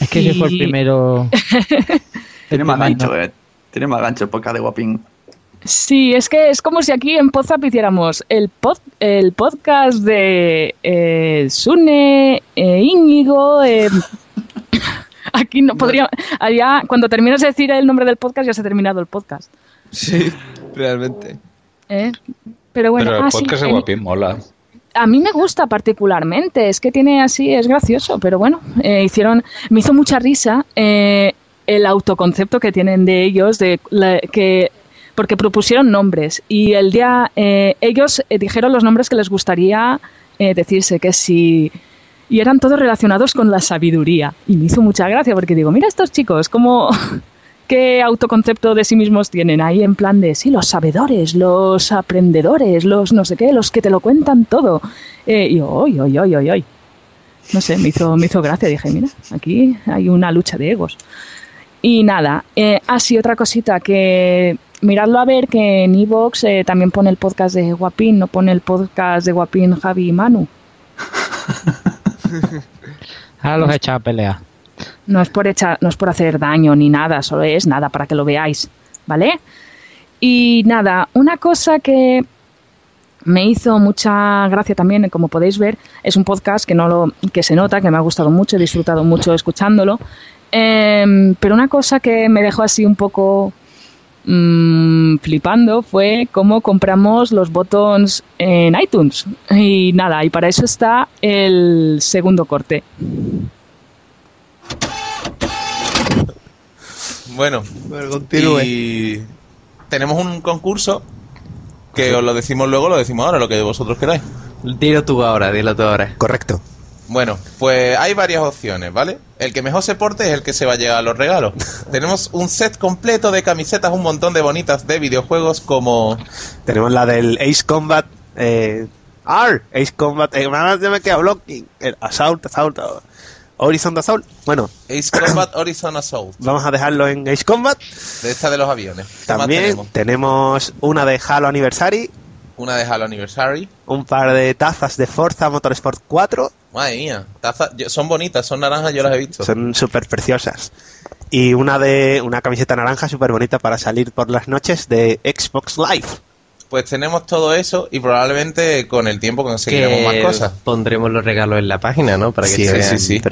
Es que ese fue el Y- primero. Tiene más Imagino. gancho, eh. Tiene más gancho el podcast de Guapín. Sí, es que es como si aquí en Podzap hiciéramos el, pod- el podcast de eh, Sune, eh, Íñigo. eh, aquí no podría. Allá, cuando terminas de decir el nombre del podcast, ya se ha terminado el podcast. Sí, realmente. ¿eh? Pero bueno, Pero el ah, sí, podcast de el- Guapín mola. a mí me gusta particularmente, es que tiene así, es gracioso, pero bueno, eh, hicieron, me hizo mucha risa eh, el autoconcepto que tienen de ellos, de la- que porque propusieron nombres y el día eh, ellos dijeron los nombres que les gustaría decirse que si y eran todos relacionados con la sabiduría y me hizo mucha gracia porque digo mira estos chicos cómo qué autoconcepto de sí mismos tienen ahí en plan de sí los sabedores los aprendedores los no sé qué los que te lo cuentan todo eh, y yo oy, oy, oy, oy, oy. no sé me hizo me hizo gracia dije mira aquí hay una lucha de egos y nada, eh, así otra cosita que miradlo a ver que en Evox eh, también pone el podcast de Guapín, no pone el podcast de Guapín, Javi y Manu. Ahora los echa a pelear. No es por echar, no es por hacer daño ni nada, solo es nada para que lo veáis, ¿vale? Y nada, una cosa que me hizo mucha gracia también, como podéis ver, es un podcast que no lo, que se nota, que me ha gustado mucho, he disfrutado mucho escuchándolo. Em, pero una cosa que me dejó así un poco mm, flipando fue cómo compramos los buttons en iTunes. Y nada, y para eso está el segundo corte. Bueno, y tenemos un concurso que os lo decimos luego, lo decimos ahora, lo que vosotros queráis. Dilo tú ahora, dilo tú ahora. Correcto. Bueno, pues hay varias opciones, ¿vale? El que mejor se porte es el que se va a llevar los regalos. Tenemos un set completo de camisetas, un montón de bonitas de videojuegos como... Tenemos la del Ace Combat, eh, Ar, Ace Combat, eh, me queda Blocking, el Assault, Assault, Horizon Assault. Bueno, Ace Combat Horizon Assault. vamos a dejarlo en Ace Combat. De esta de los aviones. ¿Qué más También tenemos? tenemos una de Halo Anniversary, Una de Halo Anniversary. un par de tazas de Forza Motorsport 4, Madre mía. taza- yo- son bonitas, son naranjas, yo las he visto. son súper preciosas. Y una de una camiseta naranja súper bonita para salir por las noches de Xbox Live. Pues tenemos todo eso y probablemente con el tiempo conseguiremos más cosas. Pondremos los regalos en la página, ¿no? Para que Sí, sí.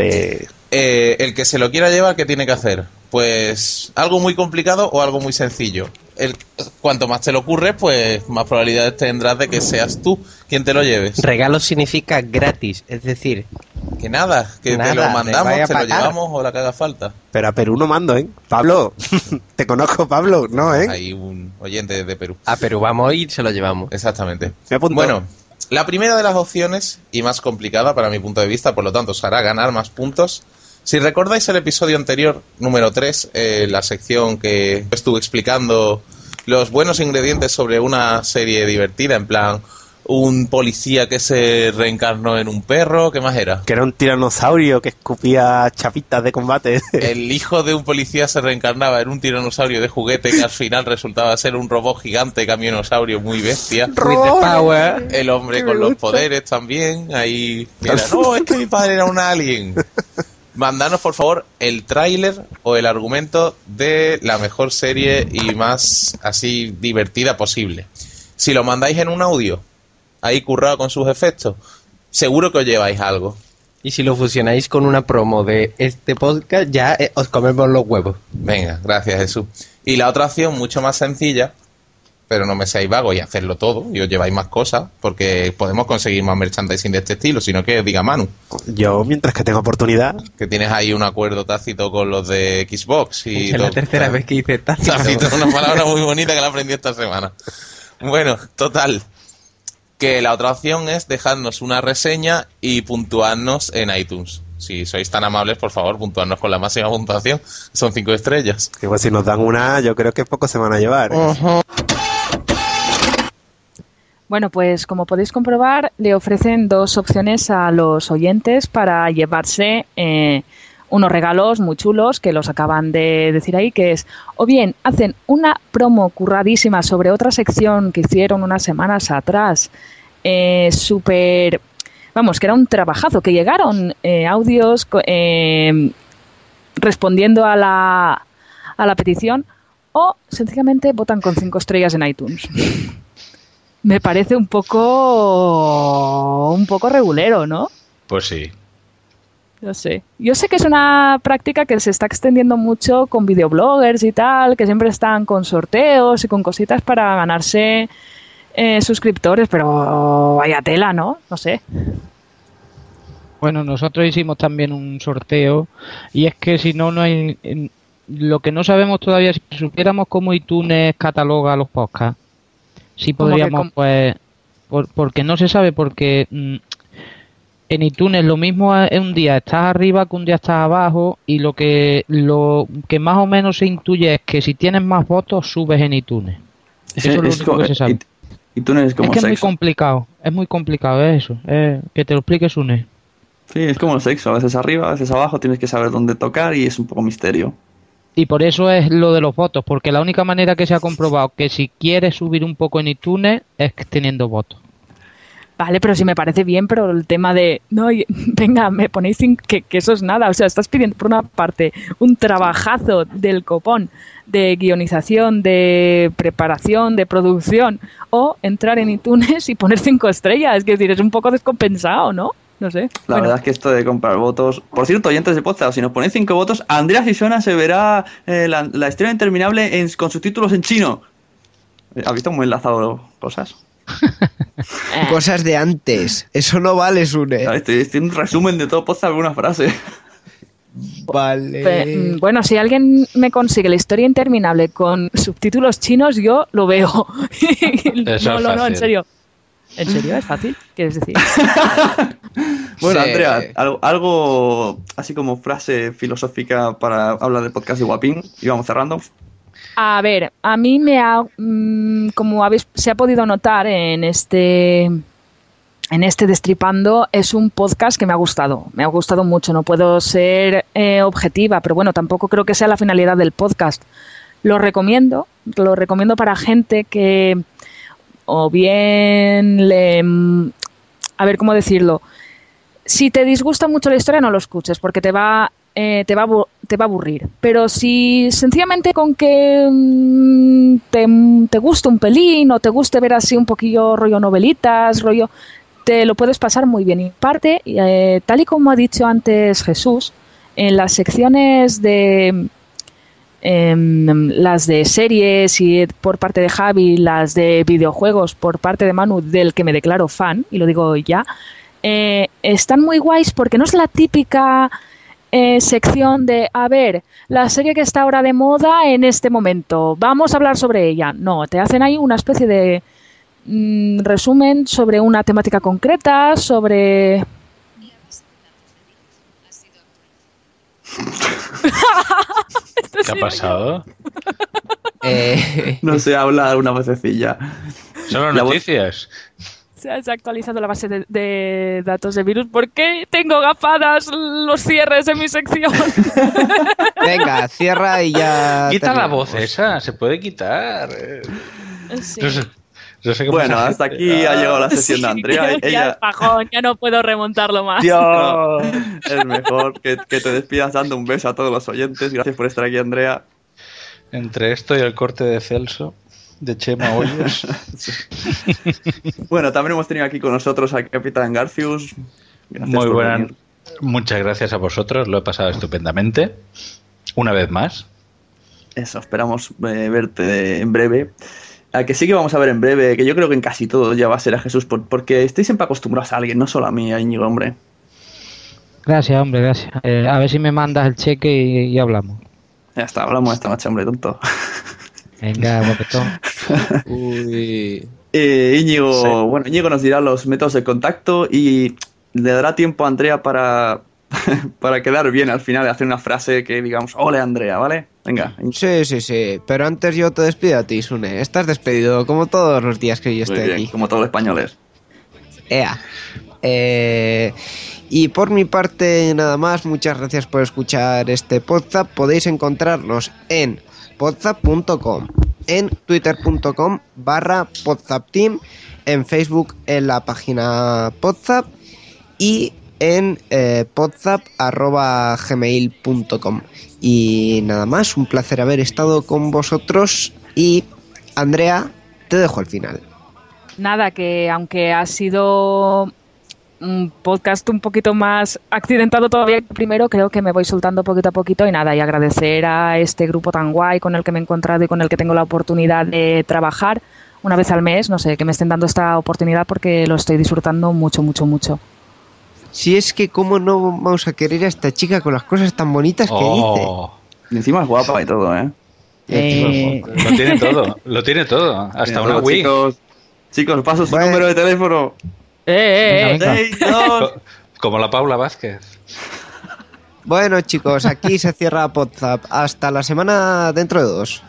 Eh, el que se lo quiera llevar, ¿qué tiene que hacer? Pues algo muy complicado o algo muy sencillo. El, cuanto más te lo ocurre, pues más probabilidades tendrás de que seas tú quien te lo lleves. Regalo significa gratis, es decir... Que nada, que te lo mandamos, te lo llevamos o la que haga falta. Pero a Perú no mando, ¿eh? Pablo, te conozco, Pablo, ¿no, eh? Hay un oyente de Perú. A Perú vamos y se lo llevamos. Exactamente. Me. Bueno, la primera de las opciones, y más complicada para mi punto de vista, por lo tanto, os hará ganar más puntos. Si recordáis el episodio anterior, número 3, la sección que estuve explicando los buenos ingredientes sobre una serie divertida, en plan, un policía que se reencarnó en un perro, ¿qué más era? Que era un tiranosaurio que escupía chapitas de combate. El hijo de un policía se reencarnaba en un tiranosaurio de juguete que al final resultaba ser un robot gigante camionosaurio muy bestia. Power. El hombre con los poderes también. Ahí. Mira, no, es que mi padre era un alien. Mandanos, por favor, el tráiler o el argumento de la mejor serie y más así divertida posible. Si lo mandáis en un audio, ahí currado con sus efectos, seguro que os lleváis algo. Y si lo fusionáis con una promo de este podcast, ya eh, os comemos los huevos. Venga, gracias Jesús. Y la otra opción, mucho más sencilla, pero no me seáis vagos y hacerlo todo, y os lleváis más cosas, porque podemos conseguir más merchandising de este estilo, sino que diga Manu. Yo, mientras que tenga oportunidad. Que tienes ahí un acuerdo tácito con los de Xbox. Y es la tercera vez que hice tácito. Tácito es una palabra muy bonita que la aprendí esta semana. Bueno, total. Que la otra opción es dejarnos una reseña y puntuarnos en iTunes. Si sois tan amables, por favor, puntuarnos con la máxima puntuación. Son cinco estrellas. Que pues si nos dan una, yo creo que poco se van a llevar. ¿eh? Bueno, pues como podéis comprobar, le ofrecen dos opciones a los oyentes para llevarse eh, unos regalos muy chulos que los acaban de decir ahí, que es o bien hacen una promo curradísima sobre otra sección que hicieron unas semanas atrás, eh, súper, vamos, que era un trabajazo, que llegaron eh, audios eh, respondiendo a la, a la petición o sencillamente votan con cinco estrellas en iTunes. Me parece un poco un poco regulero, ¿no? Pues sí. Yo sé. Yo sé que es una práctica que se está extendiendo mucho con videobloggers y tal, que siempre están con sorteos y con cositas para ganarse eh, suscriptores, pero vaya tela, ¿no? No sé. Bueno, nosotros hicimos también un sorteo y es que si no, no hay... Lo que no sabemos todavía, si supiéramos cómo iTunes cataloga los podcasts, sí ¿Cómo que podríamos, pues... por- porque no se sabe, porque mm, en iTunes lo mismo es un día estás arriba que un día estás abajo y lo que lo que más o menos se intuye es que si tienes más votos subes en iTunes. Es- Eso es lo es único como- que se sabe. No eres como es que es muy complicado, es muy complicado es eso, es que te lo explique Sune. Sí, es como el sexo. A veces arriba, a veces abajo, tienes que saber dónde tocar y es un poco misterio. Y por eso es lo de los votos, porque la única manera que se ha comprobado que si quieres subir un poco en iTunes es teniendo votos. Vale, pero sí me parece bien, pero el tema de, no, venga, me ponéis que, que eso es nada. O sea, estás pidiendo por una parte un trabajazo del copón de guionización, de preparación, de producción, o entrar en iTunes y poner cinco estrellas. Es decir, es un poco descompensado, ¿no? No sé. La Bueno, verdad es que esto de comprar votos. Por cierto, oyentes de podcast, si nos ponéis cinco votos, Andrea Sisona se verá eh, la, la historia interminable en- con subtítulos en chino. Eh, ¿Has visto cómo he enlazado cosas? Cosas de antes. Eso no vale, Sune. Estoy, un resumen de todo podcast alguna frase. Vale. mm, bueno, si alguien me consigue la historia interminable con subtítulos chinos, yo lo veo. Eso no, es no, no, en fácil. serio. ¿En serio? ¿Es fácil? ¿Quieres decir? Bueno, Sí. Andrea, algo, algo así como frase filosófica para hablar del podcast de Guapín y vamos cerrando. A ver, a mí me ha, mm, como habéis, se ha podido notar en este, en este Destripando es un podcast que me ha gustado, me ha gustado mucho, no puedo ser eh, objetiva, pero bueno, tampoco creo que sea la finalidad del podcast. Lo recomiendo, lo recomiendo para gente que o bien le... A ver, ¿cómo decirlo? Si te disgusta mucho la historia, no lo escuches, porque te va, eh, te va, te va a aburrir. Pero si sencillamente con que mm, te, te guste un pelín o te guste ver así un poquillo rollo novelitas, rollo, te lo puedes pasar muy bien. Y parte, eh, tal y como ha dicho antes Jesús, en las secciones de em, las de series y por parte de Javi, las de videojuegos por parte de Manu, del que me declaro fan, y lo digo ya, eh, están muy guays porque no es la típica eh, sección de, a ver, la serie que está ahora de moda en este momento, vamos a hablar sobre ella. No, te hacen ahí una especie de mm, resumen sobre una temática concreta, sobre... ¿Qué ha pasado? Eh, no sé, habla una vocecilla. Solo La voz- noticias. Se ha se actualizado la base de, de datos de virus. ¿Por qué tengo gafadas los cierres de mi sección? Venga, cierra y ya. Quita la voz esa, se puede quitar. Sí. No sé, Bueno, hasta gente. aquí ha llegado la Sí, sesión de Andrea. ya, Ella, el pajón, ya no puedo remontarlo más. Dios, es mejor que, que te despidas dando un beso a todos los oyentes. Gracias por estar aquí, Andrea. Entre esto y el corte de Celso, de Chema Hoyos. Bueno, también hemos tenido aquí con nosotros al Capitán Garfius. Gracias Muy por buena. venir. Muchas gracias a vosotros, lo he pasado estupendamente. Una vez más. Eso, esperamos eh, verte en breve. A que sí que vamos a ver en breve, que yo creo que en casi todo ya va a ser a Jesús, por- porque estáis siempre acostumbrados a alguien, no solo a mí, a Íñigo, hombre. Gracias, hombre, gracias. Eh, a ver si me mandas el cheque y, y hablamos. Ya está, hablamos esta noche, hombre, tonto. Venga, guapetón. Uy. Eh, Íñigo, bueno, Íñigo nos dirá los métodos de contacto y le dará tiempo a Andrea para, para quedar bien al final de hacer una frase que digamos, ole Andrea, ¿vale? Venga. Sí, sí, sí. Pero antes yo te despido a ti, Sune. Estás despedido como todos los días que yo Muy bien, aquí. como todos los españoles. Ea. Eh, y por mi parte, nada más, muchas gracias por escuchar este podcast. Podéis encontrarnos en podzap.com, en twitter.com barra podzapteam, en Facebook en la página podzap y en eh, podzap.gmail.com. Y nada más, un placer haber estado con vosotros y Andrea, te dejo al final. Nada, que aunque ha sido un podcast un poquito más accidentado todavía primero, creo que me voy soltando poquito a poquito y nada, y agradecer a este grupo tan guay con el que me he encontrado y con el que tengo la oportunidad de trabajar una vez al mes, no sé, que me estén dando esta oportunidad porque lo estoy disfrutando mucho, mucho, mucho. Si es que cómo no vamos a querer a esta chica con las cosas tan bonitas que Oh, Y encima es guapa y todo, ¿eh? Eh, lo tiene todo, lo tiene todo. Hasta Tiene una todo, Wii. Chicos, chicos, paso su Bueno. número de teléfono. eh, eh, eh. Como la Paula Vázquez. dice. Bueno chicos, aquí se cierra Podzap. Hasta la semana dentro de dos.